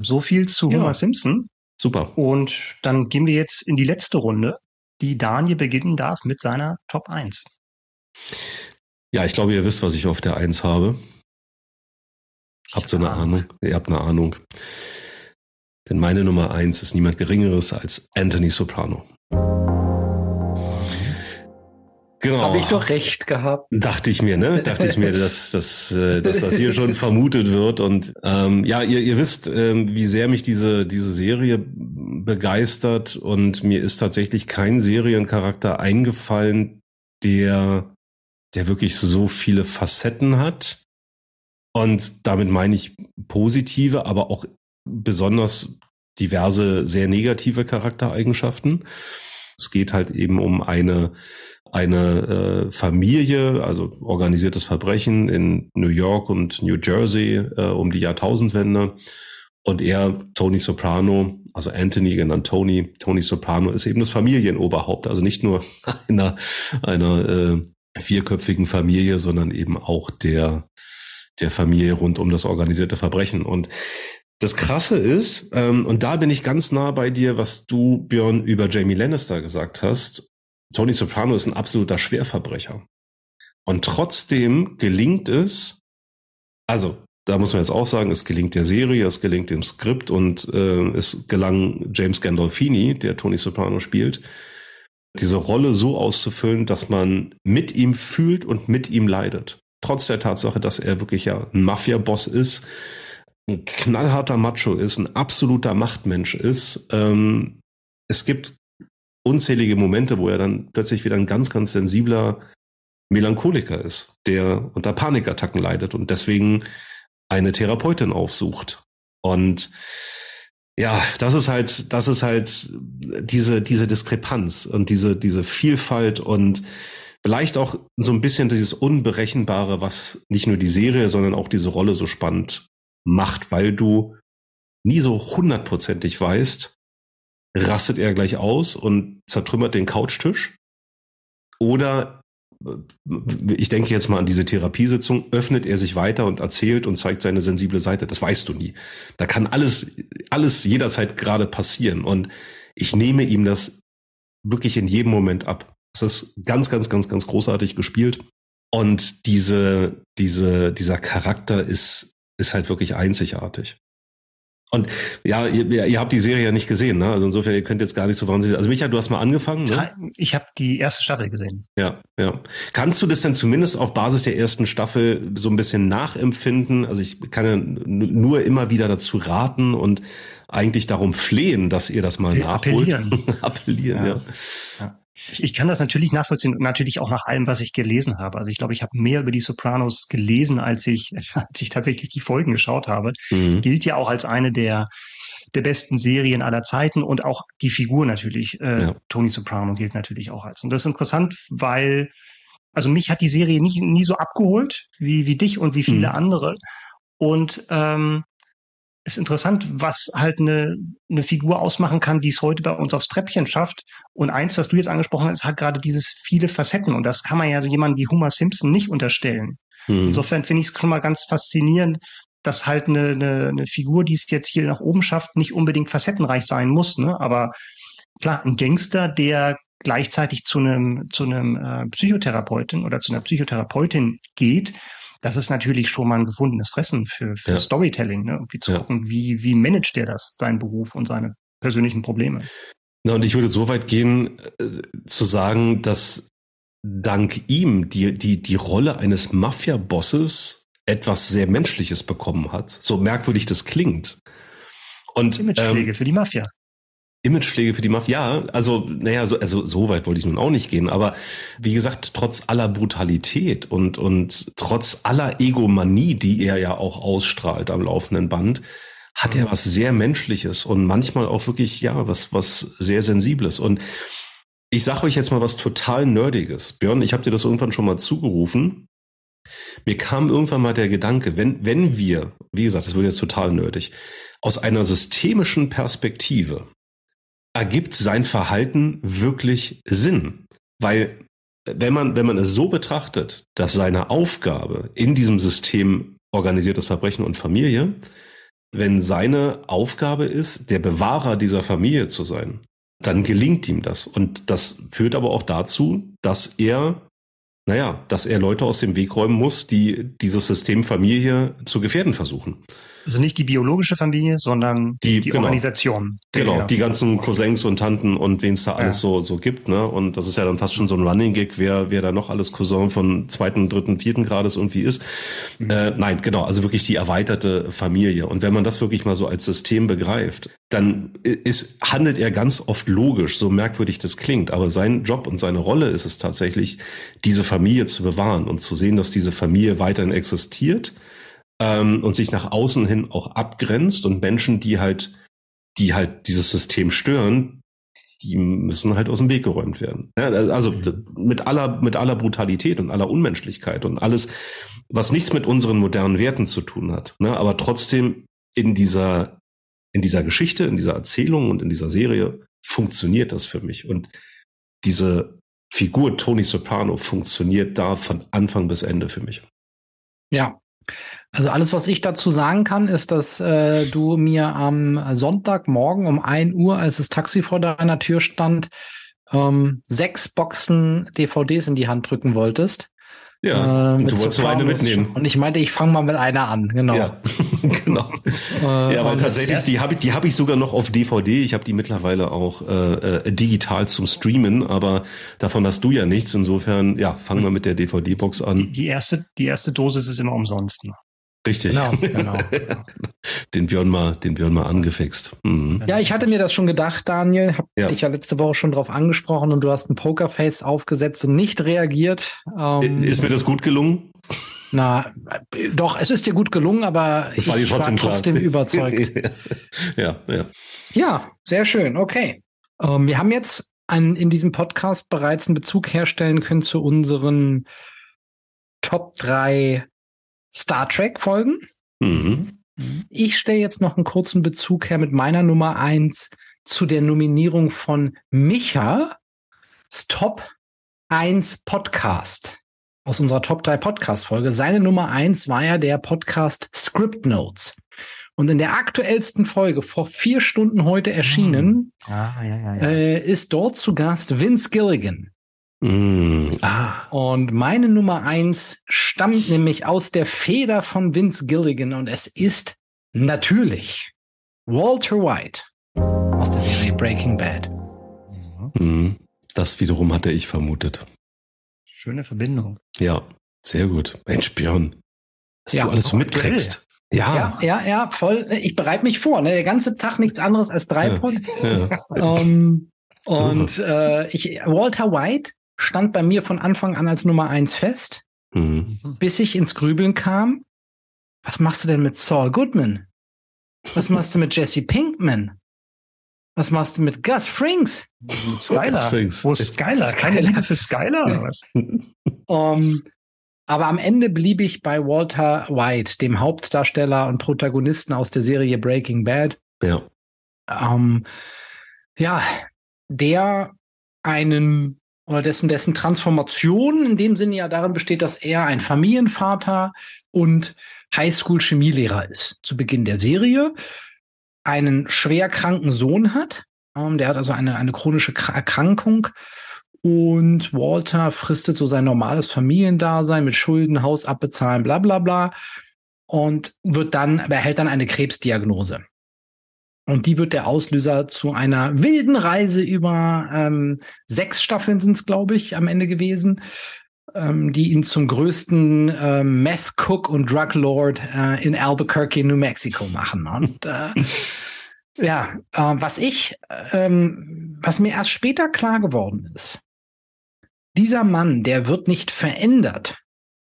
A: So viel zu ja. Homer Simpson.
B: Super.
A: Und dann gehen wir jetzt in die letzte Runde die Daniel beginnen darf mit seiner Top 1.
B: Ja, ich glaube, ihr wisst, was ich auf der 1 habe. Habt so eine Ahnung. Ihr habt eine Ahnung. Denn meine Nummer 1 ist niemand Geringeres als Anthony Soprano.
C: Genau. Habe ich doch recht gehabt.
B: Dachte ich mir, ne? Dachte ich mir, *laughs* dass, dass, äh, dass das hier schon vermutet wird. Und ähm, ja, ihr, ihr wisst, ähm, wie sehr mich diese, diese Serie begeistert. Und mir ist tatsächlich kein Seriencharakter eingefallen, der, der wirklich so viele Facetten hat. Und damit meine ich positive, aber auch besonders diverse, sehr negative Charaktereigenschaften. Es geht halt eben um eine eine äh, Familie, also organisiertes Verbrechen in New York und New Jersey äh, um die Jahrtausendwende. Und er, Tony Soprano, also Anthony genannt Tony, Tony Soprano ist eben das Familienoberhaupt, also nicht nur *laughs* einer, einer äh, vierköpfigen Familie, sondern eben auch der, der Familie rund um das organisierte Verbrechen. Und das Krasse ist, ähm, und da bin ich ganz nah bei dir, was du, Björn, über Jamie Lannister gesagt hast. Tony Soprano ist ein absoluter Schwerverbrecher. Und trotzdem gelingt es, also da muss man jetzt auch sagen, es gelingt der Serie, es gelingt dem Skript und äh, es gelang James Gandolfini, der Tony Soprano spielt, diese Rolle so auszufüllen, dass man mit ihm fühlt und mit ihm leidet. Trotz der Tatsache, dass er wirklich ja ein Mafia-Boss ist, ein knallharter Macho ist, ein absoluter Machtmensch ist. Ähm, es gibt unzählige Momente, wo er dann plötzlich wieder ein ganz, ganz sensibler Melancholiker ist, der unter Panikattacken leidet und deswegen eine Therapeutin aufsucht. Und ja, das ist halt, das ist halt diese, diese Diskrepanz und diese, diese Vielfalt und vielleicht auch so ein bisschen dieses Unberechenbare, was nicht nur die Serie, sondern auch diese Rolle so spannend macht, weil du nie so hundertprozentig weißt, rastet er gleich aus und zertrümmert den Couchtisch? Oder ich denke jetzt mal an diese Therapiesitzung, öffnet er sich weiter und erzählt und zeigt seine sensible Seite. Das weißt du nie. Da kann alles, alles jederzeit gerade passieren. Und ich nehme ihm das wirklich in jedem Moment ab. Es ist ganz, ganz, ganz, ganz großartig gespielt. Und diese, diese, dieser Charakter ist, ist halt wirklich einzigartig. Und ja, ihr, ihr habt die Serie ja nicht gesehen, ne? Also insofern, ihr könnt jetzt gar nicht so wahnsinnig. Also Micha, du hast mal angefangen, ne?
A: Ich habe die erste Staffel gesehen.
B: Ja, ja. Kannst du das denn zumindest auf Basis der ersten Staffel so ein bisschen nachempfinden? Also ich kann ja nur immer wieder dazu raten und eigentlich darum flehen, dass ihr das mal nachholt.
A: Appellieren. *laughs* Appellieren, ja. ja. ja. Ich kann das natürlich nachvollziehen und natürlich auch nach allem, was ich gelesen habe. Also ich glaube, ich habe mehr über die Sopranos gelesen, als ich, *laughs* als ich tatsächlich die Folgen geschaut habe. Mhm. Gilt ja auch als eine der, der besten Serien aller Zeiten und auch die Figur natürlich. Äh, ja. Tony Soprano gilt natürlich auch als. Und das ist interessant, weil, also mich hat die Serie nie, nie so abgeholt wie, wie dich und wie viele mhm. andere. Und ähm, ist interessant, was halt eine, eine Figur ausmachen kann, die es heute bei uns aufs Treppchen schafft. Und eins, was du jetzt angesprochen hast, hat gerade dieses viele Facetten. Und das kann man ja jemandem wie Homer Simpson nicht unterstellen. Mhm. Insofern finde ich es schon mal ganz faszinierend, dass halt eine, eine, eine Figur, die es jetzt hier nach oben schafft, nicht unbedingt facettenreich sein muss. Ne? Aber klar, ein Gangster, der gleichzeitig zu einem zu einem äh, Psychotherapeutin oder zu einer Psychotherapeutin geht, das ist natürlich schon mal ein gefundenes Fressen für, für ja. Storytelling, ne? irgendwie zu ja. gucken, wie, wie managt der das, seinen Beruf und seine persönlichen Probleme.
B: Na, und ich würde so weit gehen, äh, zu sagen, dass dank ihm die, die, die Rolle eines Mafia-Bosses etwas sehr Menschliches bekommen hat. So merkwürdig das klingt.
A: Und Imagepflege ähm, für die Mafia.
B: Imagepflege für die Mafia, ja, also naja, so, also so weit wollte ich nun auch nicht gehen, aber wie gesagt, trotz aller Brutalität und und trotz aller Egomanie, die er ja auch ausstrahlt am laufenden Band, hat er was sehr Menschliches und manchmal auch wirklich ja was was sehr Sensibles und ich sage euch jetzt mal was total Nerdiges. Björn, ich habe dir das irgendwann schon mal zugerufen. Mir kam irgendwann mal der Gedanke, wenn, wenn wir, wie gesagt, das wird jetzt total nerdig, aus einer systemischen Perspektive ergibt sein Verhalten wirklich Sinn. Weil wenn man, wenn man es so betrachtet, dass seine Aufgabe in diesem System organisiertes Verbrechen und Familie, wenn seine Aufgabe ist, der Bewahrer dieser Familie zu sein, dann gelingt ihm das. Und das führt aber auch dazu, dass er, naja, dass er Leute aus dem Weg räumen muss, die dieses System Familie zu gefährden versuchen.
A: Also nicht die biologische Familie, sondern die, die genau. Organisation.
B: Genau, ja. die ganzen Cousins und Tanten und wen es da alles ja. so, so gibt. Ne? Und das ist ja dann fast schon so ein Running Gag, wer, wer da noch alles Cousin von zweiten, dritten, vierten Grades irgendwie ist. Mhm. Äh, nein, genau, also wirklich die erweiterte Familie. Und wenn man das wirklich mal so als System begreift, dann ist, handelt er ganz oft logisch, so merkwürdig das klingt. Aber sein Job und seine Rolle ist es tatsächlich, diese Familie zu bewahren und zu sehen, dass diese Familie weiterhin existiert ähm, und sich nach außen hin auch abgrenzt und Menschen, die halt, die halt dieses System stören, die müssen halt aus dem Weg geräumt werden. Ja, also mhm. mit aller, mit aller Brutalität und aller Unmenschlichkeit und alles, was nichts mit unseren modernen Werten zu tun hat. Ne? Aber trotzdem in dieser, in dieser Geschichte, in dieser Erzählung und in dieser Serie funktioniert das für mich. Und diese Figur Tony Soprano funktioniert da von Anfang bis Ende für mich.
C: Ja, also alles, was ich dazu sagen kann, ist, dass äh, du mir am Sonntagmorgen um ein Uhr, als das Taxi vor deiner Tür stand, ähm, sechs Boxen DVDs in die Hand drücken wolltest.
B: Ja, äh, du wolltest nur eine mitnehmen.
C: Und ich meinte, ich fange mal mit einer an, genau.
B: Ja, *laughs* genau. Äh, ja, weil tatsächlich, die habe ich, die habe ich sogar noch auf DVD. Ich habe die mittlerweile auch äh, äh, digital zum Streamen, aber davon hast du ja nichts. Insofern, ja, fangen wir mit der DVD-Box an.
A: Die, die, erste, die erste Dosis ist immer umsonst. Ne?
B: Richtig. Genau, genau, genau. *laughs* den Björn mal, den Björn mal angefixt.
C: Mhm. Ja, ich hatte mir das schon gedacht, Daniel. Hab ja. dich ja letzte Woche schon drauf angesprochen und du hast ein Pokerface aufgesetzt und nicht reagiert.
B: Ähm, ist mir das gut gelungen?
C: Na, doch, es ist dir gut gelungen, aber
B: das ich war, trotzdem,
C: war trotzdem *laughs* überzeugt.
B: ja, ja.
C: Ja, sehr schön. Okay. Ähm, wir haben jetzt an, in diesem Podcast bereits einen Bezug herstellen können zu unseren Top 3 Star Trek Folgen. Mhm. Ich stelle jetzt noch einen kurzen Bezug her mit meiner Nummer eins zu der Nominierung von Micha, Top 1 Podcast aus unserer Top 3 Podcast Folge. Seine Nummer eins war ja der Podcast Script Notes. Und in der aktuellsten Folge, vor vier Stunden heute erschienen, ah, ja, ja, ja. Äh, ist dort zu Gast Vince Gilligan. Mm, ah. Und meine Nummer eins stammt nämlich aus der Feder von Vince Gilligan und es ist natürlich Walter White aus der Serie Breaking Bad.
B: Mhm. Das wiederum hatte ich vermutet.
A: Schöne Verbindung.
B: Ja, sehr gut. Mensch, Björn, dass ja. du alles so mitkriegst.
C: Ja. ja, ja, ja, voll. Ich bereite mich vor. Ne? Der ganze Tag nichts anderes als Dreipod. Ja. Ja. um, und äh, ich, Walter White stand bei mir von Anfang an als Nummer eins fest, mhm. bis ich ins Grübeln kam. Was machst du denn mit Saul Goodman? Was machst du mit Jesse Pinkman? Was machst du mit Gus Frings?
A: Skyler. Wo ist Skyler? Keine Liebe für Skyler oder was?
C: um, *laughs* aber am Ende blieb ich bei Walter White, dem Hauptdarsteller und Protagonisten aus der Serie Breaking Bad.
B: Ja.
C: Um, ja, der einen oder dessen, dessen Transformation in dem Sinne ja darin besteht, dass er ein Familienvater und Highschool-Chemielehrer ist zu Beginn der Serie, einen schwer kranken Sohn hat. Ähm, der hat also eine, eine chronische Erkrankung. Und Walter fristet so sein normales Familiendasein mit Schulden, Haus abbezahlen, bla bla bla. Und wird dann, erhält dann eine Krebsdiagnose. Und die wird der Auslöser zu einer wilden Reise über ähm, sechs Staffeln sind es, glaube ich, am Ende gewesen, ähm, die ihn zum größten äh, Meth Cook und Drug Lord äh, in Albuquerque, New Mexico machen. Und äh, *laughs* ja, äh, was ich, ähm, was mir erst später klar geworden ist, dieser Mann, der wird nicht verändert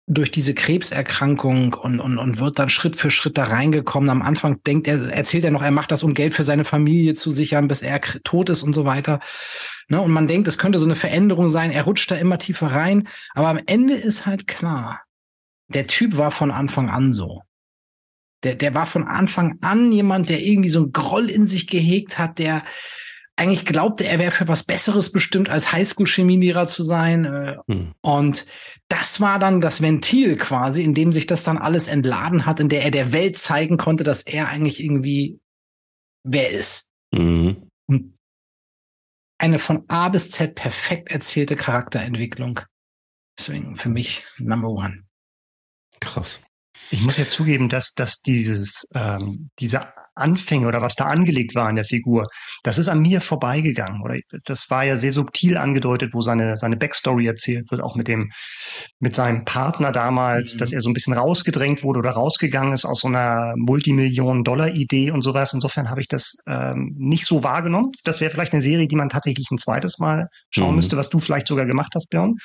C: durch diese Krebserkrankung und, und, und wird dann Schritt für Schritt da reingekommen. Am Anfang denkt er, erzählt er noch, er macht das, um Geld für seine Familie zu sichern, bis er tot ist und so weiter. Ne? Und man denkt, es könnte so eine Veränderung sein. Er rutscht da immer tiefer rein. Aber am Ende ist halt klar, der Typ war von Anfang an so. Der, der war von Anfang an jemand, der irgendwie so ein Groll in sich gehegt hat, der, eigentlich glaubte, er wäre für was Besseres bestimmt, als Highschool-Chemielehrer zu sein. Äh, hm. Und das war dann das Ventil quasi, in dem sich das dann alles entladen hat, in der er der Welt zeigen konnte, dass er eigentlich irgendwie wer ist. Mhm. Und eine von A bis Z perfekt erzählte Charakterentwicklung. Deswegen für mich Number One.
A: Krass. Ich muss ja zugeben, dass, dass dieses, ähm, diese Anfänge oder was da angelegt war in der Figur, das ist an mir vorbeigegangen. Oder das war ja sehr subtil angedeutet, wo seine, seine Backstory erzählt wird, auch mit dem, mit seinem Partner damals, mhm. dass er so ein bisschen rausgedrängt wurde oder rausgegangen ist aus so einer Multimillionen-Dollar-Idee und sowas. Insofern habe ich das ähm, nicht so wahrgenommen. Das wäre vielleicht eine Serie, die man tatsächlich ein zweites Mal schauen mhm. müsste, was du vielleicht sogar gemacht hast, Björn.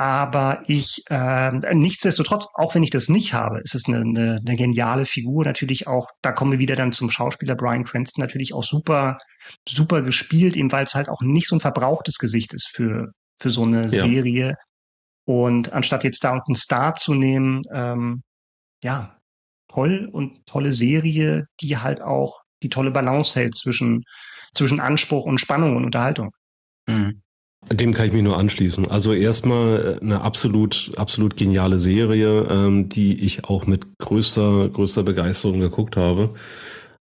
A: Aber ich, äh, nichtsdestotrotz, auch wenn ich das nicht habe, ist es eine, eine, eine geniale Figur. Natürlich auch, da kommen wir wieder dann zum Schauspieler Brian Cranston, natürlich auch super, super gespielt, eben weil es halt auch nicht so ein verbrauchtes Gesicht ist für, für so eine ja. Serie. Und anstatt jetzt da einen Star zu nehmen, ähm, ja, toll und tolle Serie, die halt auch die tolle Balance hält zwischen, zwischen Anspruch und Spannung und Unterhaltung.
B: Mhm. Dem kann ich mich nur anschließen. Also erstmal äh, eine absolut, absolut geniale Serie, ähm, die ich auch mit größter, größter Begeisterung geguckt habe.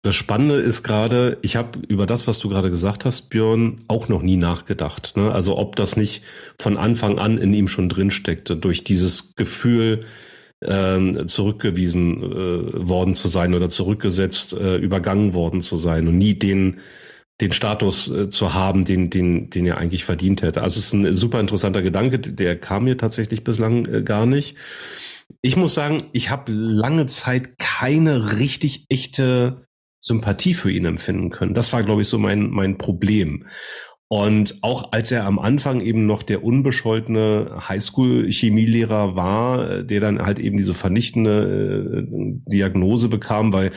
B: Das Spannende ist gerade, ich habe über das, was du gerade gesagt hast, Björn, auch noch nie nachgedacht. Ne? Also ob das nicht von Anfang an in ihm schon drin steckte, durch dieses Gefühl, ähm, zurückgewiesen äh, worden zu sein oder zurückgesetzt, äh, übergangen worden zu sein und nie den den Status äh, zu haben, den, den, den er eigentlich verdient hätte. Also es ist ein super interessanter Gedanke, der kam mir tatsächlich bislang äh, gar nicht. Ich muss sagen, ich habe lange Zeit keine richtig echte Sympathie für ihn empfinden können. Das war, glaube ich, so mein, mein Problem. Und auch als er am Anfang eben noch der unbescholtene Highschool-Chemielehrer war, äh, der dann halt eben diese vernichtende äh, Diagnose bekam, weil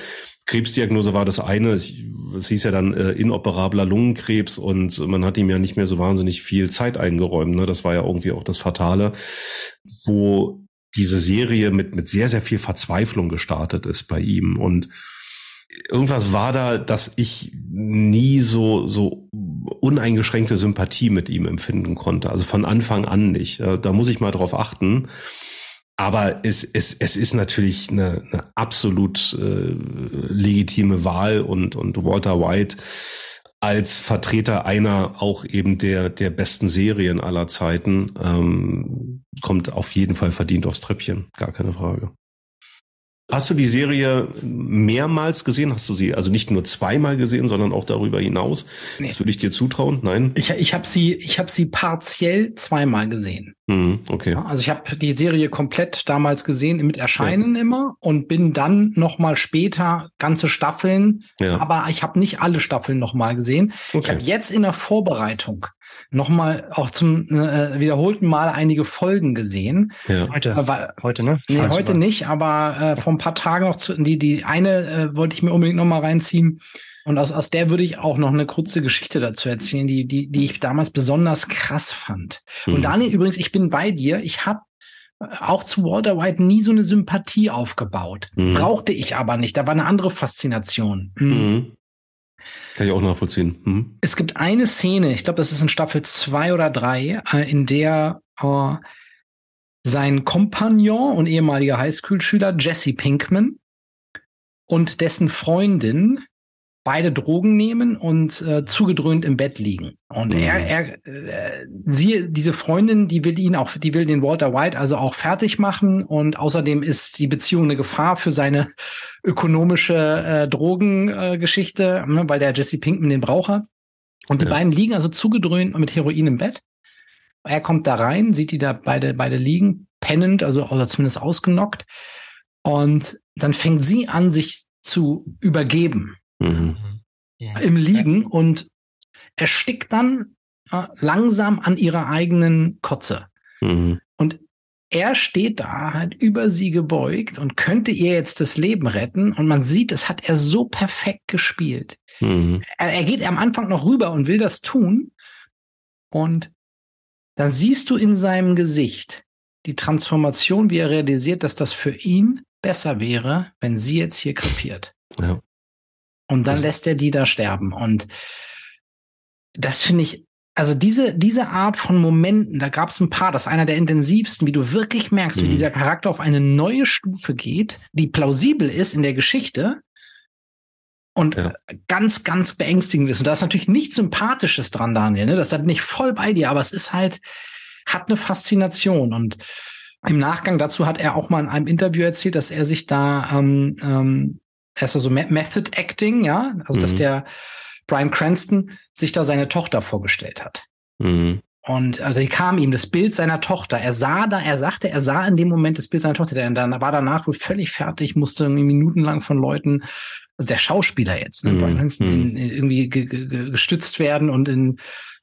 B: Krebsdiagnose war das eine. Es hieß ja dann äh, inoperabler Lungenkrebs und man hat ihm ja nicht mehr so wahnsinnig viel Zeit eingeräumt. Ne? Das war ja irgendwie auch das Fatale, wo diese Serie mit, mit sehr, sehr viel Verzweiflung gestartet ist bei ihm. Und irgendwas war da, dass ich nie so, so uneingeschränkte Sympathie mit ihm empfinden konnte. Also von Anfang an nicht. Da muss ich mal drauf achten. Aber es, es, es ist natürlich eine, eine absolut äh, legitime Wahl und, und Walter White als Vertreter einer auch eben der, der besten Serien aller Zeiten ähm, kommt auf jeden Fall verdient aufs Treppchen. Gar keine Frage. Hast du die Serie mehrmals gesehen? Hast du sie also nicht nur zweimal gesehen, sondern auch darüber hinaus? Nee. Das würde ich dir zutrauen. Nein?
C: Ich, ich habe sie, ich habe sie partiell zweimal gesehen.
B: Mhm, okay.
C: Also ich habe die Serie komplett damals gesehen mit Erscheinen ja. immer und bin dann noch mal später ganze Staffeln, ja. aber ich habe nicht alle Staffeln noch mal gesehen. Okay. Ich habe jetzt in der Vorbereitung nochmal auch zum äh, wiederholten Mal einige Folgen gesehen.
A: Ja. Heute. Äh, weil, heute, ne?
C: Nee, Falsch heute war. nicht, aber äh, vor ein paar Tagen noch zu, die, die eine äh, wollte ich mir unbedingt nochmal reinziehen. Und aus, aus der würde ich auch noch eine kurze Geschichte dazu erzählen, die, die, die ich damals besonders krass fand. Mhm. Und Daniel, übrigens, ich bin bei dir. Ich habe äh, auch zu Walter White nie so eine Sympathie aufgebaut. Mhm. Brauchte ich aber nicht. Da war eine andere Faszination. Mhm.
B: Kann ich auch nachvollziehen. Mhm.
C: Es gibt eine Szene, ich glaube, das ist in Staffel zwei oder drei, äh, in der äh, sein Kompagnon und ehemaliger Highschool-Schüler Jesse Pinkman und dessen Freundin beide Drogen nehmen und äh, zugedröhnt im Bett liegen. Und mhm. er, er, äh, sie, diese Freundin, die will ihn auch, die will den Walter White also auch fertig machen und außerdem ist die Beziehung eine Gefahr für seine ökonomische äh, Drogengeschichte, äh, ne, weil der Jesse Pinkman den braucht hat. Und die ja. beiden liegen also zugedröhnt mit Heroin im Bett. Er kommt da rein, sieht die da beide, beide liegen, pennend, also oder zumindest ausgenockt. Und dann fängt sie an, sich zu übergeben mhm. im Liegen und erstickt dann äh, langsam an ihrer eigenen Kotze. Mhm. Und er steht da halt über sie gebeugt und könnte ihr jetzt das Leben retten. Und man sieht, das hat er so perfekt gespielt. Mhm. Er, er geht am Anfang noch rüber und will das tun. Und dann siehst du in seinem Gesicht die Transformation, wie er realisiert, dass das für ihn besser wäre, wenn sie jetzt hier krepiert. Ja. Und dann das lässt er die da sterben. Und das finde ich, also diese, diese Art von Momenten, da gab es ein paar, das ist einer der intensivsten, wie du wirklich merkst, mhm. wie dieser Charakter auf eine neue Stufe geht, die plausibel ist in der Geschichte und ja. ganz, ganz beängstigend ist. Und da ist natürlich nichts Sympathisches dran, Daniel. Ne? Das ist halt nicht voll bei dir, aber es ist halt, hat eine Faszination. Und im Nachgang dazu hat er auch mal in einem Interview erzählt, dass er sich da ähm, ähm, ist also Method Acting, ja, also mhm. dass der Brian Cranston sich da seine Tochter vorgestellt hat. Mhm. Und also die kam ihm das Bild seiner Tochter. Er sah da, er sagte, er sah in dem Moment das Bild seiner Tochter. Der dann war danach wohl völlig fertig, musste irgendwie minutenlang von Leuten, also der Schauspieler jetzt, ne, mhm. Brian Cranston, in, mhm. in irgendwie gestützt werden und in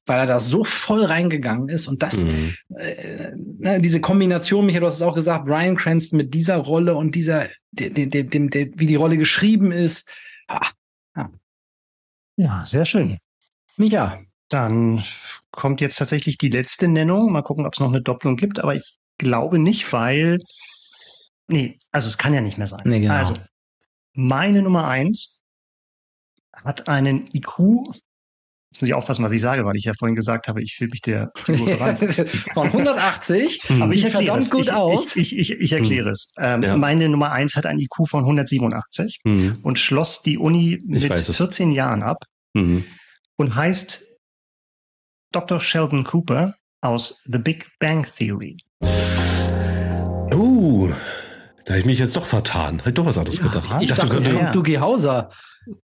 C: weil er da so voll reingegangen ist und das, mhm. äh, ne, diese Kombination, Michael, du hast es auch gesagt, Brian Cranston mit dieser Rolle und dieser, dem, dem, dem, dem wie die Rolle geschrieben ist. Ah,
A: ja. ja, sehr schön.
C: Micha.
A: Dann kommt jetzt tatsächlich die letzte Nennung. Mal gucken, ob es noch eine Doppelung gibt, aber ich glaube nicht, weil, nee, also es kann ja nicht mehr sein. Nee, genau. Also, meine Nummer eins hat einen IQ Jetzt muss ich aufpassen, was ich sage, weil ich ja vorhin gesagt habe, ich fühle mich der
C: Figur *laughs* Von 180, aber ich erkläre verdammt es. gut
A: ich,
C: aus.
A: Ich, ich, ich, ich erkläre hm. es. Ähm, ja. Meine Nummer eins hat ein IQ von 187 mhm. und schloss die Uni mit 14 Jahren ab mhm. und heißt Dr. Sheldon Cooper aus The Big Bang Theory.
B: Oh, da habe ich mich jetzt doch vertan. Habe ich doch was anderes ja, gedacht.
C: Ich, ich dachte, dachte, kommt Dugi Hauser.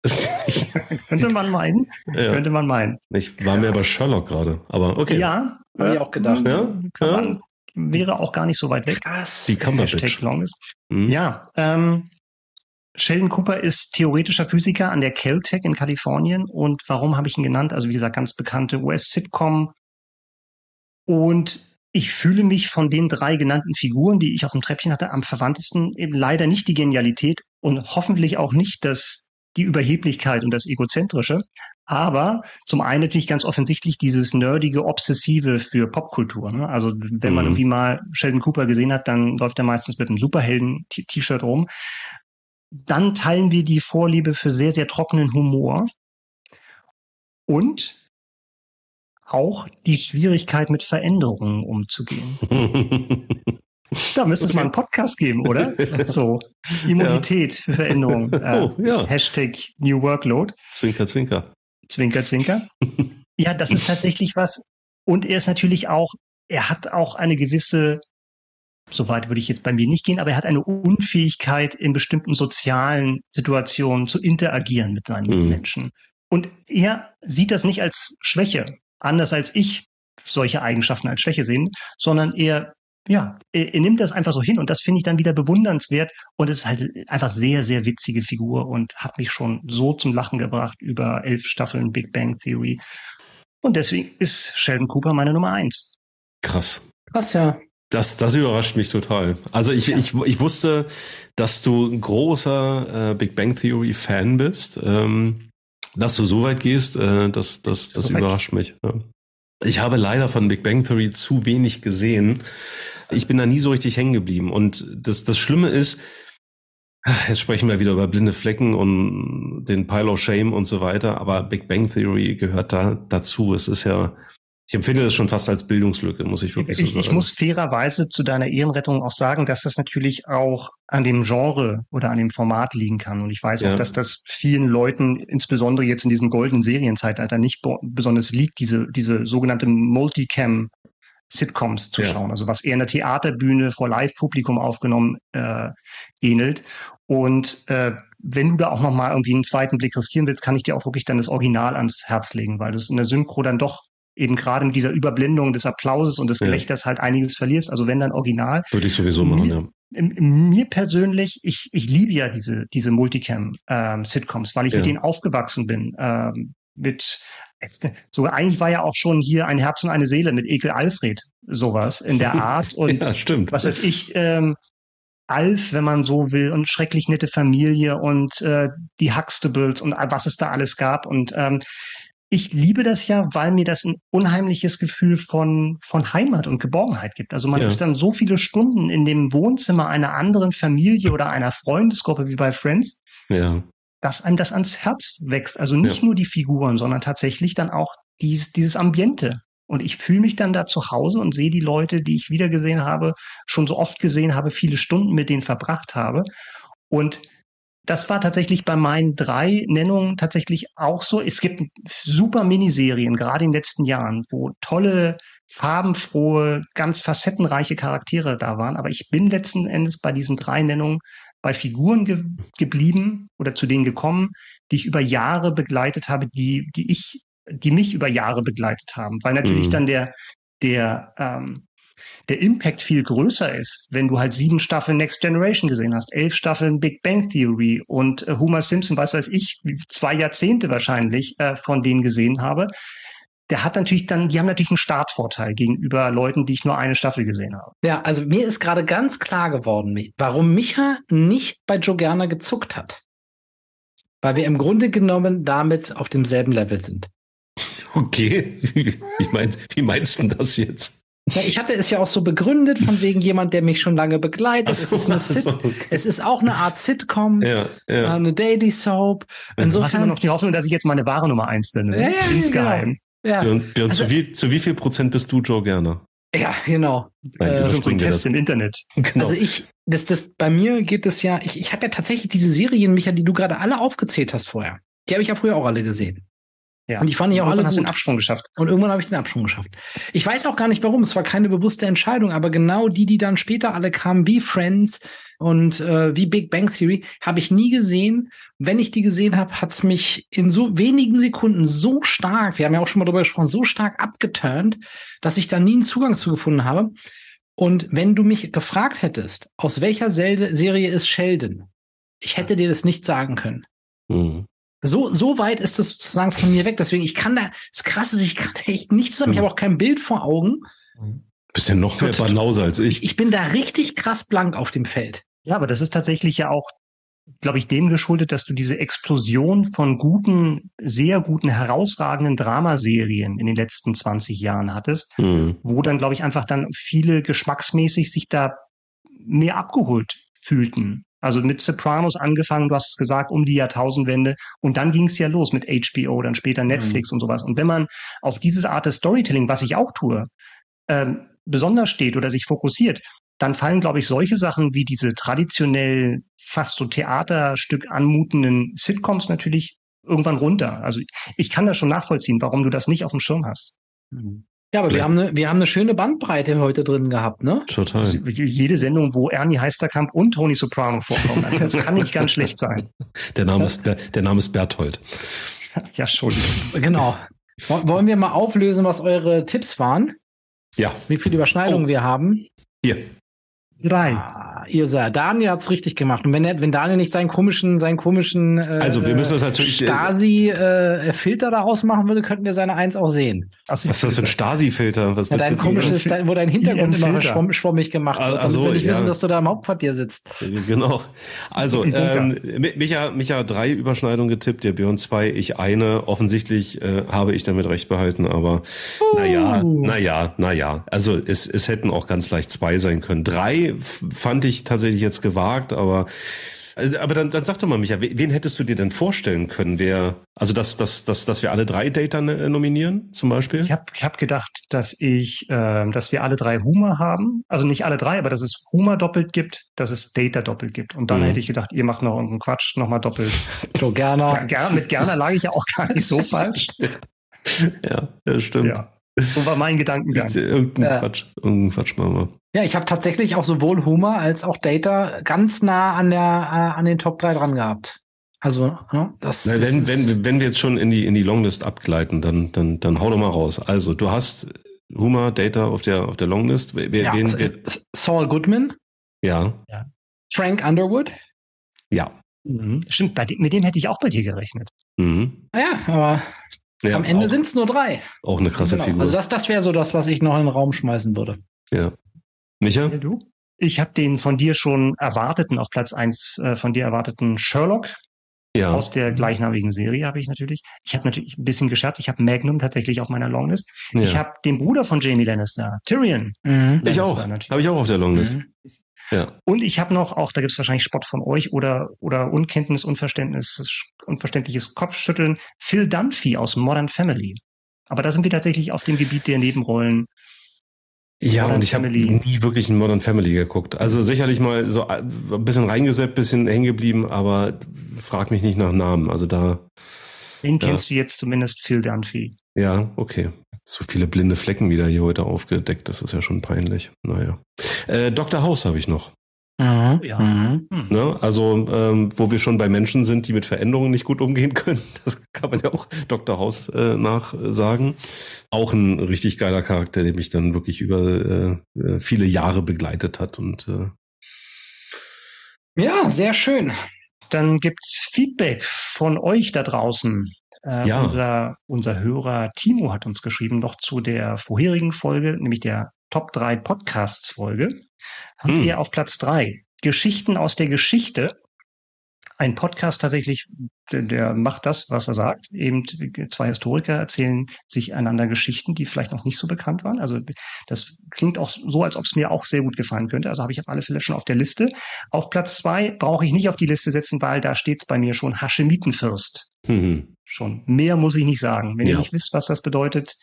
C: *laughs*
A: könnte man meinen. Ja. Könnte man meinen.
B: Ich war mir aber Sherlock gerade, aber okay.
A: Ja,
C: habe ich auch gedacht.
A: Ja, ja. Man, wäre auch gar nicht so weit weg.
C: Krass.
B: Die Cumberbatch.
A: Long ist. Mhm. Ja, ähm, Sheldon Cooper ist theoretischer Physiker an der Caltech in Kalifornien. Und warum habe ich ihn genannt? Also wie gesagt, ganz bekannte US-Sitcom. Und ich fühle mich von den drei genannten Figuren, die ich auf dem Treppchen hatte, am verwandtesten eben leider nicht die Genialität und hoffentlich auch nicht das die Überheblichkeit und das Egozentrische, aber zum einen natürlich ganz offensichtlich dieses nerdige, obsessive für Popkultur. Ne? Also wenn man mhm. irgendwie mal Sheldon Cooper gesehen hat, dann läuft er meistens mit einem Superhelden-T-Shirt rum. Dann teilen wir die Vorliebe für sehr, sehr trockenen Humor und auch die Schwierigkeit mit Veränderungen umzugehen. *laughs* Da müsste es mal einen Podcast geben, oder? So, *laughs* Immunität ja. für Veränderung. *laughs* Äh, oh, ja. Hashtag New Workload.
B: Zwinker, zwinker.
A: Zwinker, zwinker. ja, das ist tatsächlich was. Und er ist natürlich auch, er hat auch eine gewisse, soweit würde ich jetzt bei mir nicht gehen, aber er hat eine Unfähigkeit, in bestimmten sozialen Situationen zu interagieren mit seinen mhm. Menschen. Und er sieht das nicht als Schwäche, anders als ich solche Eigenschaften als Schwäche sehen, sondern er ja, er, er, nimmt das einfach so hin und das finde ich dann wieder bewundernswert und es ist halt einfach sehr, sehr witzige Figur und hat mich schon so zum Lachen gebracht über elf Staffeln Big Bang Theory. Und deswegen ist Sheldon Cooper meine Nummer eins.
B: Krass.
C: Krass, ja.
B: Das, das überrascht mich total. Also ich, ja. ich, ich wusste, dass du ein großer äh, Big Bang Theory Fan bist. Ähm, dass du so weit gehst, äh, das, das, das so überrascht mich. Ja. Ich habe leider von Big Bang Theory zu wenig gesehen. Ich bin da nie so richtig hängen geblieben. Und das, das Schlimme ist, jetzt sprechen wir wieder über blinde Flecken und den Pile of Shame und so weiter, aber Big Bang Theory gehört da dazu. Es ist ja Ich empfinde das schon fast als Bildungslücke, muss ich wirklich
A: ich,
B: so sagen.
A: Ich muss fairerweise zu deiner Ehrenrettung auch sagen, dass das natürlich auch an dem Genre oder an dem Format liegen kann. Und ich weiß ja. auch, dass das vielen Leuten, insbesondere jetzt in diesem goldenen Serienzeitalter, nicht besonders liegt, diese, diese sogenannte Multicam Sitcoms zu ja. schauen. Also was eher eine Theaterbühne vor Live-Publikum aufgenommen äh, ähnelt. Und äh, wenn du da auch noch mal irgendwie einen zweiten Blick riskieren willst, kann ich dir auch wirklich dann das Original ans Herz legen, weil du es in der Synchro dann doch eben gerade mit dieser Überblendung des Applauses und des Gelächters ja. halt einiges verlierst. Also wenn dann Original.
B: Würde ich sowieso machen,
A: mir, ja. Mir persönlich, ich, ich liebe ja diese, diese Multicam-Sitcoms, ähm, weil ich ja. mit denen aufgewachsen bin. Ähm, mit *laughs* sogar eigentlich war ja auch schon hier ein Herz und eine Seele mit Ekel Alfred sowas in der Art *laughs* und
B: ja, stimmt.
A: was weiß ich ähm, Alf, wenn man so will und schrecklich nette Familie und äh, die Huxtables und was es da alles gab und ähm, ich liebe das ja, weil mir das ein unheimliches Gefühl von, von Heimat und Geborgenheit gibt. Also man ja. ist dann so viele Stunden in dem Wohnzimmer einer anderen Familie oder einer Freundesgruppe wie bei Friends, ja. Dass einem das ans Herz wächst. Also nicht ja. nur die Figuren, sondern tatsächlich dann auch dies, dieses Ambiente. Und ich fühle mich dann da zu Hause und sehe die Leute, die ich wiedergesehen habe, schon so oft gesehen habe, viele Stunden mit denen verbracht habe. Und das war tatsächlich bei meinen drei Nennungen tatsächlich auch so. Es gibt super Miniserien, gerade in den letzten Jahren, wo tolle, farbenfrohe, ganz facettenreiche Charaktere da waren. Aber ich bin letzten Endes bei diesen drei Nennungen bei Figuren ge geblieben oder zu denen gekommen, die ich über Jahre begleitet habe, die, die ich, die mich über Jahre begleitet haben. Weil natürlich mhm. dann der, der, ähm, der Impact viel größer ist, wenn du halt sieben Staffeln Next Generation gesehen hast, elf Staffeln Big Bang Theory und äh, Homer Simpson, was weiß ich, zwei Jahrzehnte wahrscheinlich äh, von denen gesehen habe. Der hat natürlich dann, die haben natürlich einen Startvorteil gegenüber Leuten, die ich nur eine Staffel gesehen habe.
C: Ja, also mir ist gerade ganz klar geworden, warum Micha nicht bei Joe Gerner gezuckt hat. Weil wir im Grunde genommen damit auf demselben Level sind. *laughs*
B: Okay, wie meinst, wie meinst du das jetzt?
C: Ja, ich hatte es ja auch so begründet, von wegen jemand, der mich schon lange begleitet. So, es, ist eine Sit so, okay. es ist auch eine Art Sitcom, ja, ja. eine Daily Soap.
A: Insofern du hast immer noch die Hoffnung, dass ich jetzt meine wahre Nummer eins nenne. Ja, ja,
B: Insgeheim. Ja. Björn, Björn also, zu, wie, zu wie viel Prozent bist du Joe Gerner?
C: Ja, genau.
A: Nein, äh, Test im Internet.
C: Genau. Also ich, das, das, bei mir geht es ja, ich, ich habe ja tatsächlich diese Serien, Micha, die du gerade alle aufgezählt hast vorher. Die habe ich ja früher auch alle gesehen. Ja. Und die fand ich auch alle
A: hast gut. den Absprung geschafft.
C: Und irgendwann habe ich den Absprung geschafft. Ich weiß auch gar nicht warum. Es war keine bewusste Entscheidung, aber genau die, die dann später alle kamen, wie Friends und äh, wie Big Bang Theory, habe ich nie gesehen. Wenn ich die gesehen habe, hat's mich in so wenigen Sekunden so stark, wir haben ja auch schon mal darüber gesprochen, so stark abgeturnt, dass ich da nie einen Zugang zu gefunden habe. Und wenn du mich gefragt hättest, aus welcher Serie ist Sheldon, ich hätte dir das nicht sagen können. Mhm. So, so weit ist das sozusagen von mir weg. Deswegen, ich kann da, das Krasse ist, ich kann echt nicht zusammen. Ich habe auch kein Bild vor Augen.
B: Bist ja noch mehr Banause als ich.
C: Ich bin da richtig krass blank auf dem Feld.
A: Ja, aber das ist tatsächlich ja auch, glaube ich, dem geschuldet, dass du diese Explosion von guten, sehr guten, herausragenden Dramaserien in den letzten 20 Jahren hattest, mhm. wo dann, glaube ich, einfach dann viele geschmacksmäßig sich da mehr abgeholt fühlten. Also mit Sopranos angefangen, du hast es gesagt, um die Jahrtausendwende. Und dann ging es ja los mit HBO, dann später Netflix mhm. und sowas. Und wenn man auf diese Art des Storytelling, was ich auch tue, ähm, besonders steht oder sich fokussiert, dann fallen, glaube ich, solche Sachen wie diese traditionell fast so Theaterstück anmutenden Sitcoms natürlich irgendwann runter. Also ich kann das schon nachvollziehen, warum du das nicht auf dem Schirm hast.
C: Mhm. Ja, aber wir haben, eine, wir haben eine schöne Bandbreite heute drin gehabt, ne?
A: Total. Also jede Sendung, wo Ernie Heisterkamp und Tony Soprano vorkommen, also das kann nicht ganz schlecht sein. *laughs*
B: Der Name ist, der Name ist Berthold. *laughs*
A: Ja, schon.
C: Genau. Wollen wir mal auflösen, was eure Tipps waren?
B: Ja.
C: Wie viele Überschneidungen oh. wir haben?
B: Hier.
C: Drei. Ah, ihr seid. Daniel hat's richtig gemacht. Und wenn, wenn Daniel nicht seinen komischen, seinen komischen
B: äh, also wir müssen das natürlich
C: äh, Stasi-Filter äh, da ausmachen würde, könnten wir seine Eins auch sehen.
B: Was ist das für ein Stasi-Filter?
C: Was ja, dein komisches, dein, wo dein Hintergrund immer schwamm, schwammig gemacht wird,
B: also,
C: damit wir
B: nicht
C: ja. wissen, dass du da im Hauptquartier sitzt.
B: Genau. Also ähm, Micha, Micha drei Überschneidungen getippt, der Björn zwei, ich eine. Offensichtlich äh, habe ich damit recht behalten, aber uh. naja, naja, naja. Also es, es hätten auch ganz leicht zwei sein können. Drei fand ich tatsächlich jetzt gewagt, aber Also, aber dann, dann sag doch mal, Micha, wen hättest du dir denn vorstellen können, wer, also dass, dass, dass, dass wir alle drei Data äh, nominieren, zum Beispiel?
A: Ich habe ich hab gedacht, dass ich, äh, dass wir alle drei Humor haben. Also nicht alle drei, aber dass es Humor doppelt gibt, dass es Data doppelt gibt. Und dann mhm. hätte ich gedacht, ihr macht noch irgendeinen Quatsch, nochmal doppelt. *laughs*
C: So Gerner.
A: Ja, ger mit Gerner lag ich ja auch gar nicht so *laughs* falsch.
B: ja, das stimmt. Ja.
A: So war mein Gedankengang.
B: Irgendein ja. Quatsch, irgendein Quatsch machen wir.
C: Ja, ich habe tatsächlich auch sowohl Humor als auch Data ganz nah an der äh, an den Top 3 dran gehabt. Also, ja, das,
B: Na,
C: das
B: wenn, wenn, wenn wir jetzt schon in die, in die Longlist abgleiten, dann, dann, dann hau doch mal raus. Also, du hast Humor, Data auf der, auf der Longlist. Wer,
C: ja, wen, wer, Saul Goodman.
B: Ja.
C: ja. Frank Underwood.
B: Ja.
A: Mhm. Stimmt, bei, mit dem hätte ich auch bei dir gerechnet.
C: Mhm. Ja, aber ja, am Ende sind es nur drei.
B: Auch eine krasse genau. Figur.
C: Also das, das wäre so das, was ich noch in den Raum schmeißen würde.
B: Ja. Micha? Ja,
A: du? Ich habe den von dir schon erwarteten, auf Platz eins äh, von dir erwarteten Sherlock. Ja. Aus der gleichnamigen Serie habe ich natürlich. Ich habe natürlich ein bisschen gescherzt. Ich habe Magnum tatsächlich auf meiner Longlist. Ja. Ich habe den Bruder von Jamie Lannister, Tyrion.
B: Mhm. Ich auch. Habe ich auch auf der Longlist. Mhm.
A: Ja. Und ich habe noch, auch da gibt es wahrscheinlich Spott von euch oder, oder Unkenntnis, Unverständnis, unverständliches Kopfschütteln, Phil Dunphy aus Modern Family. Aber da sind wir tatsächlich auf dem Gebiet der Nebenrollen.
B: Ja, Modern und ich habe nie wirklich in Modern Family geguckt. Also sicherlich mal so ein bisschen reingesetzt, bisschen hängen geblieben, aber frag mich nicht nach Namen. Also da.
A: Den ja. kennst du jetzt zumindest Phil Dunphy.
B: Ja, okay. So viele blinde Flecken wieder hier heute aufgedeckt, das ist ja schon peinlich. Naja. Äh, Dr. House habe ich noch.
C: Mhm. Ja. Mhm.
B: Ne? Also, ähm, wo wir schon bei Menschen sind, die mit Veränderungen nicht gut umgehen können, *laughs* das kann man ja auch Dr. House äh, nachsagen. Auch ein richtig geiler Charakter, der mich dann wirklich über äh, äh viele Jahre begleitet hat und äh
C: ja, sehr schön.
A: Dann gibt's Feedback von euch da draußen. Äh, ja. unser, unser Hörer Timo hat uns geschrieben, noch zu der vorherigen Folge, nämlich der Top 3 Podcasts Folge, haben hm. wir auf Platz 3 Geschichten aus der Geschichte ein Podcast tatsächlich, der, der, macht das, was er sagt. Eben zwei Historiker erzählen sich einander Geschichten, die vielleicht noch nicht so bekannt waren. Also das klingt auch so, als ob es mir auch sehr gut gefallen könnte. Also habe ich auf alle Fälle schon auf der Liste. Auf Platz zwei brauche ich nicht auf die Liste setzen, weil da steht es bei mir schon Haschemitenfürst. Mhm. Schon mehr muss ich nicht sagen. Wenn ja. ihr nicht wisst, was das bedeutet,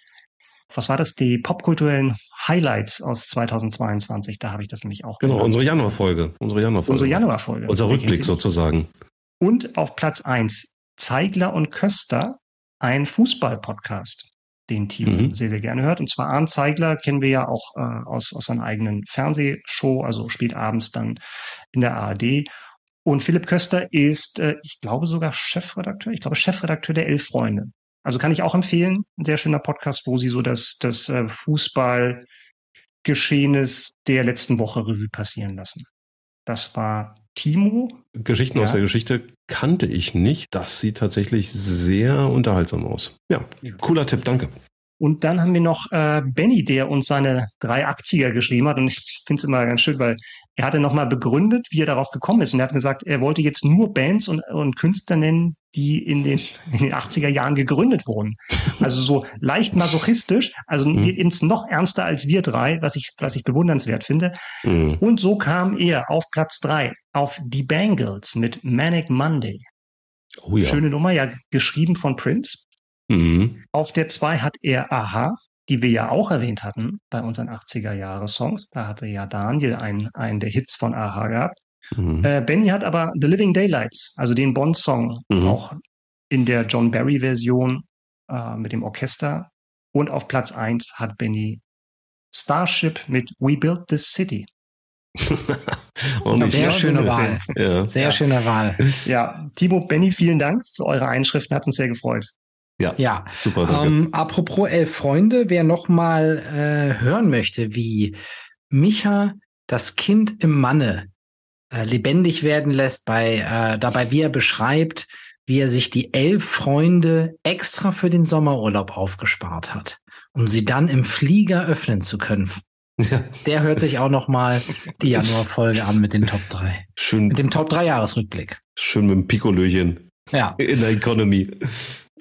A: was war das? Die popkulturellen Highlights aus 2022. Da habe ich das nämlich auch.
B: Genau, gemacht. unsere Januarfolge. Unsere Januarfolge.
A: Unsere Januarfolge.
B: Unser Rückblick sozusagen.
A: Und auf Platz eins Zeigler und Köster, ein Fußball-Podcast, den Timo mhm. sehr, sehr gerne hört. Und zwar Arndt Zeigler kennen wir ja auch äh, aus, aus seiner eigenen Fernsehshow, also spielt abends dann in der ARD. Und Philipp Köster ist, äh, ich glaube sogar Chefredakteur, ich glaube Chefredakteur der Elf Freunde. Also kann ich auch empfehlen. Ein sehr schöner Podcast, wo sie so das, das äh, Fußballgeschehenes der letzten Woche Revue passieren lassen. Das war Timo.
B: Geschichten ja. aus der Geschichte kannte ich nicht. Das sieht tatsächlich sehr unterhaltsam aus. Ja, cooler Tipp, danke.
A: Und dann haben wir noch äh, Benny, der uns seine drei Aktier geschrieben hat. Und ich finde es immer ganz schön, weil er hatte nochmal begründet, wie er darauf gekommen ist. Und er hat gesagt, er wollte jetzt nur Bands und, und Künstler nennen, die in den, in den 80er Jahren gegründet wurden. Also so leicht masochistisch, also mhm. eben noch ernster als wir drei, was ich, was ich bewundernswert finde. Mhm. Und so kam er auf Platz drei auf Die Bangles mit Manic Monday. Oh ja. Schöne Nummer, ja, geschrieben von Prince. Mhm. Auf der 2 hat er Aha, die wir ja auch erwähnt hatten bei unseren 80er-Jahre-Songs. Da hatte ja Daniel einen, einen der Hits von Aha gehabt. Mhm. Äh, Benny hat aber The Living Daylights, also den Bond-Song, mhm. auch in der John Barry-Version äh, mit dem Orchester. Und auf Platz 1 hat Benny Starship mit We Built This City. *laughs*
C: sehr schöne Wahl. Ja. Sehr ja. schöne Wahl.
A: Ja, Timo, Benny, vielen Dank für eure Einschriften, hat uns sehr gefreut.
B: Ja, ja. super.
C: Danke. Ähm, apropos elf Freunde, wer noch mal äh, hören möchte, wie Micha das Kind im Manne äh, lebendig werden lässt, bei äh, dabei wie er beschreibt, wie er sich die elf Freunde extra für den Sommerurlaub aufgespart hat, um sie dann im Flieger öffnen zu können. Ja. Der hört sich auch noch mal die *laughs* Januarfolge an mit den Top 3.
B: Schön.
C: Mit dem Top 3 Jahresrückblick.
B: Schön mit dem Pikolöchen.
C: Ja.
B: In der Economy.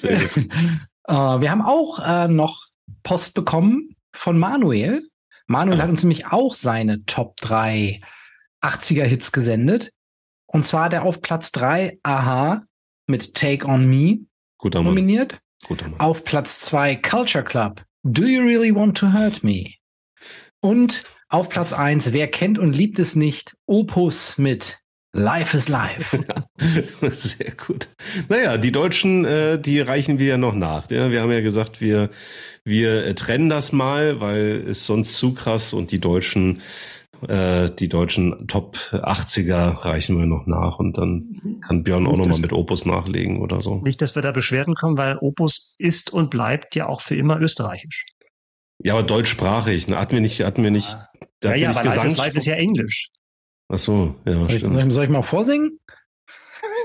B: *laughs*
C: Äh, wir haben auch äh, noch Post bekommen von Manuel. Manuel ah. hat uns nämlich auch seine Top 3 80er Hits gesendet. Und zwar der auf Platz 3 Aha mit Take on Me
B: Guter
C: nominiert.
B: Guter Mann.
C: Auf Platz 2 Culture Club Do You Really Want to Hurt Me? Und auf Platz 1 Wer kennt und liebt es nicht? Opus mit Life is Life. *laughs*
B: Sehr gut. Naja, die Deutschen, äh, die reichen wir ja noch nach. Ja? Wir haben ja gesagt, wir, wir äh, trennen das mal, weil es sonst zu krass und die Deutschen, äh, die deutschen Top 80er reichen wir noch nach und dann kann Björn auch nochmal mit Opus nachlegen oder so.
A: Nicht, dass wir da Beschwerden kommen, weil Opus ist und bleibt ja auch für immer österreichisch.
B: Ja, aber deutschsprachig. Ne? Hatten wir nicht, hatten wir nicht.
A: Ja, ja, aber Life is Life ist ja Englisch.
B: Ach so, ja,
C: soll
B: stimmt.
C: Ich, soll ich mal vorsingen?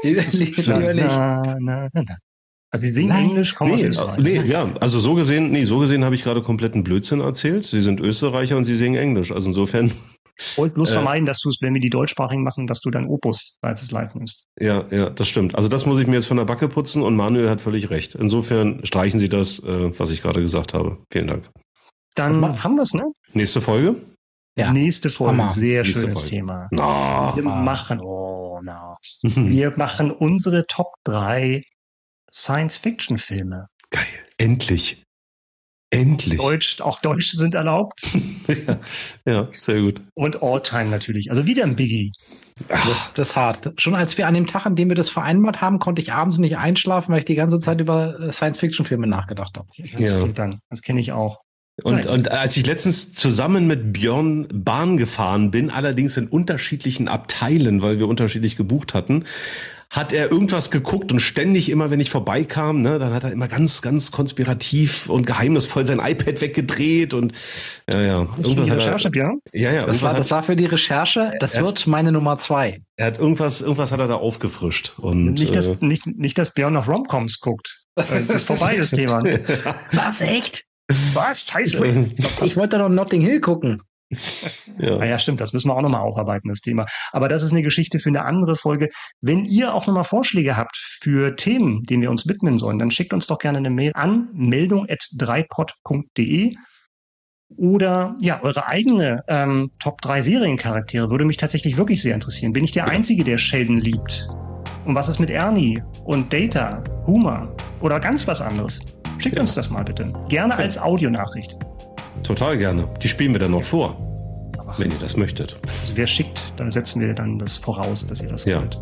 C: *laughs*
A: na, na, na, na. Also sie singen Nein. Englisch, kommen
B: nee, aus nee, ja, also so gesehen, nee, so gesehen habe ich gerade kompletten Blödsinn erzählt. Sie sind Österreicher und sie singen Englisch. Also insofern. *laughs*
A: Wollt bloß äh, vermeiden, dass du es, wenn wir die deutschsprachigen machen, dass du dann Opus Live is Live nimmst.
B: Ja, ja, das stimmt. Also das muss ich mir jetzt von der Backe putzen und Manuel hat völlig recht. Insofern streichen Sie das, äh, was ich gerade gesagt habe. Vielen Dank.
A: Dann haben wir es, ne?
B: Nächste Folge?
A: Ja. Nächste Folge, Hammer. sehr Nächste schönes
B: Folge.
A: Thema.
B: No.
A: Wir machen, oh, no. *laughs* Wir machen unsere Top 3 Science-Fiction-Filme.
B: Geil. Endlich. Endlich.
A: Deutsch, auch Deutsche sind erlaubt. *laughs*
B: ja, ja, sehr gut.
A: Und All-Time natürlich. Also wieder ein Biggie.
C: Das, das ist hart. Schon als wir an dem Tag, an dem wir das vereinbart haben, konnte ich abends nicht einschlafen, weil ich die ganze Zeit über Science-Fiction-Filme nachgedacht habe.
A: Das, ja. das kenne ich auch.
B: Und, und als ich letztens zusammen mit Björn Bahn gefahren bin, allerdings in unterschiedlichen Abteilen, weil wir unterschiedlich gebucht hatten, hat er irgendwas geguckt und ständig immer, wenn ich vorbeikam, ne, dann hat er immer ganz, ganz konspirativ und geheimnisvoll sein iPad weggedreht und ja, ja.
A: Irgendwas hat Recherche, Björn?
B: Ja, ja.
C: Das war, das war für die Recherche. Das er, wird meine Nummer zwei.
B: Er hat irgendwas, irgendwas hat er da aufgefrischt und
A: nicht, dass, äh, nicht, nicht, dass Björn noch Romcoms guckt. Das ist vorbei, das Thema. *laughs*
C: Was echt?
A: Was? Scheiße.
C: Ich, ich wollte noch Notting Hill gucken.
A: Ja. Ah ja, stimmt, das müssen wir auch nochmal aufarbeiten, das Thema. Aber das ist eine Geschichte für eine andere Folge. Wenn ihr auch nochmal Vorschläge habt für Themen, denen wir uns widmen sollen, dann schickt uns doch gerne eine Mail an meldung.dreipod.de oder ja, eure eigene ähm, Top 3 Seriencharaktere würde mich tatsächlich wirklich sehr interessieren. Bin ich der Einzige, der Sheldon liebt? Und was ist mit Ernie und Data, Huma oder ganz was anderes? Schickt ja. uns das mal bitte. Gerne als Audionachricht.
B: Total gerne. Die spielen wir dann noch vor, wenn ihr das möchtet.
A: Also wer schickt, dann setzen wir dann das voraus, dass ihr das
B: ja.
A: wollt.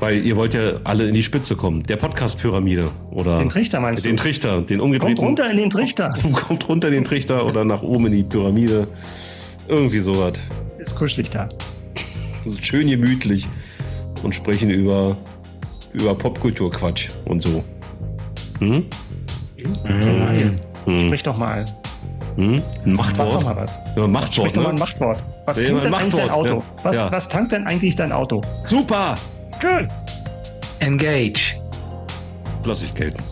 B: Weil ihr wollt ja alle in die Spitze kommen. Der Podcast-Pyramide oder.
A: Den Trichter meinst
B: den du? Den Trichter, den umgedrehten.
A: Kommt runter in den Trichter. *laughs*
B: Kommt runter in den Trichter oder nach oben in die Pyramide. Irgendwie sowas.
A: Ist kuschelig da.
B: Schön gemütlich. Und sprechen über, über Popkultur-Quatsch und so.
A: Hm? Mhm. Hm. Sprich doch mal.
B: Hm? Ein Machtwort. Mach
A: doch mal was.
B: Ja, Machtwort.
A: Sprich doch mal ein Machtwort. Was
B: ja,
A: tankt denn
B: Machtwort.
A: eigentlich dein Auto?
B: Ja.
A: Was,
B: Ja.
A: was tankt denn eigentlich dein Auto?
B: Super!
A: Cool.
C: Engage.
B: Lass ich gelten.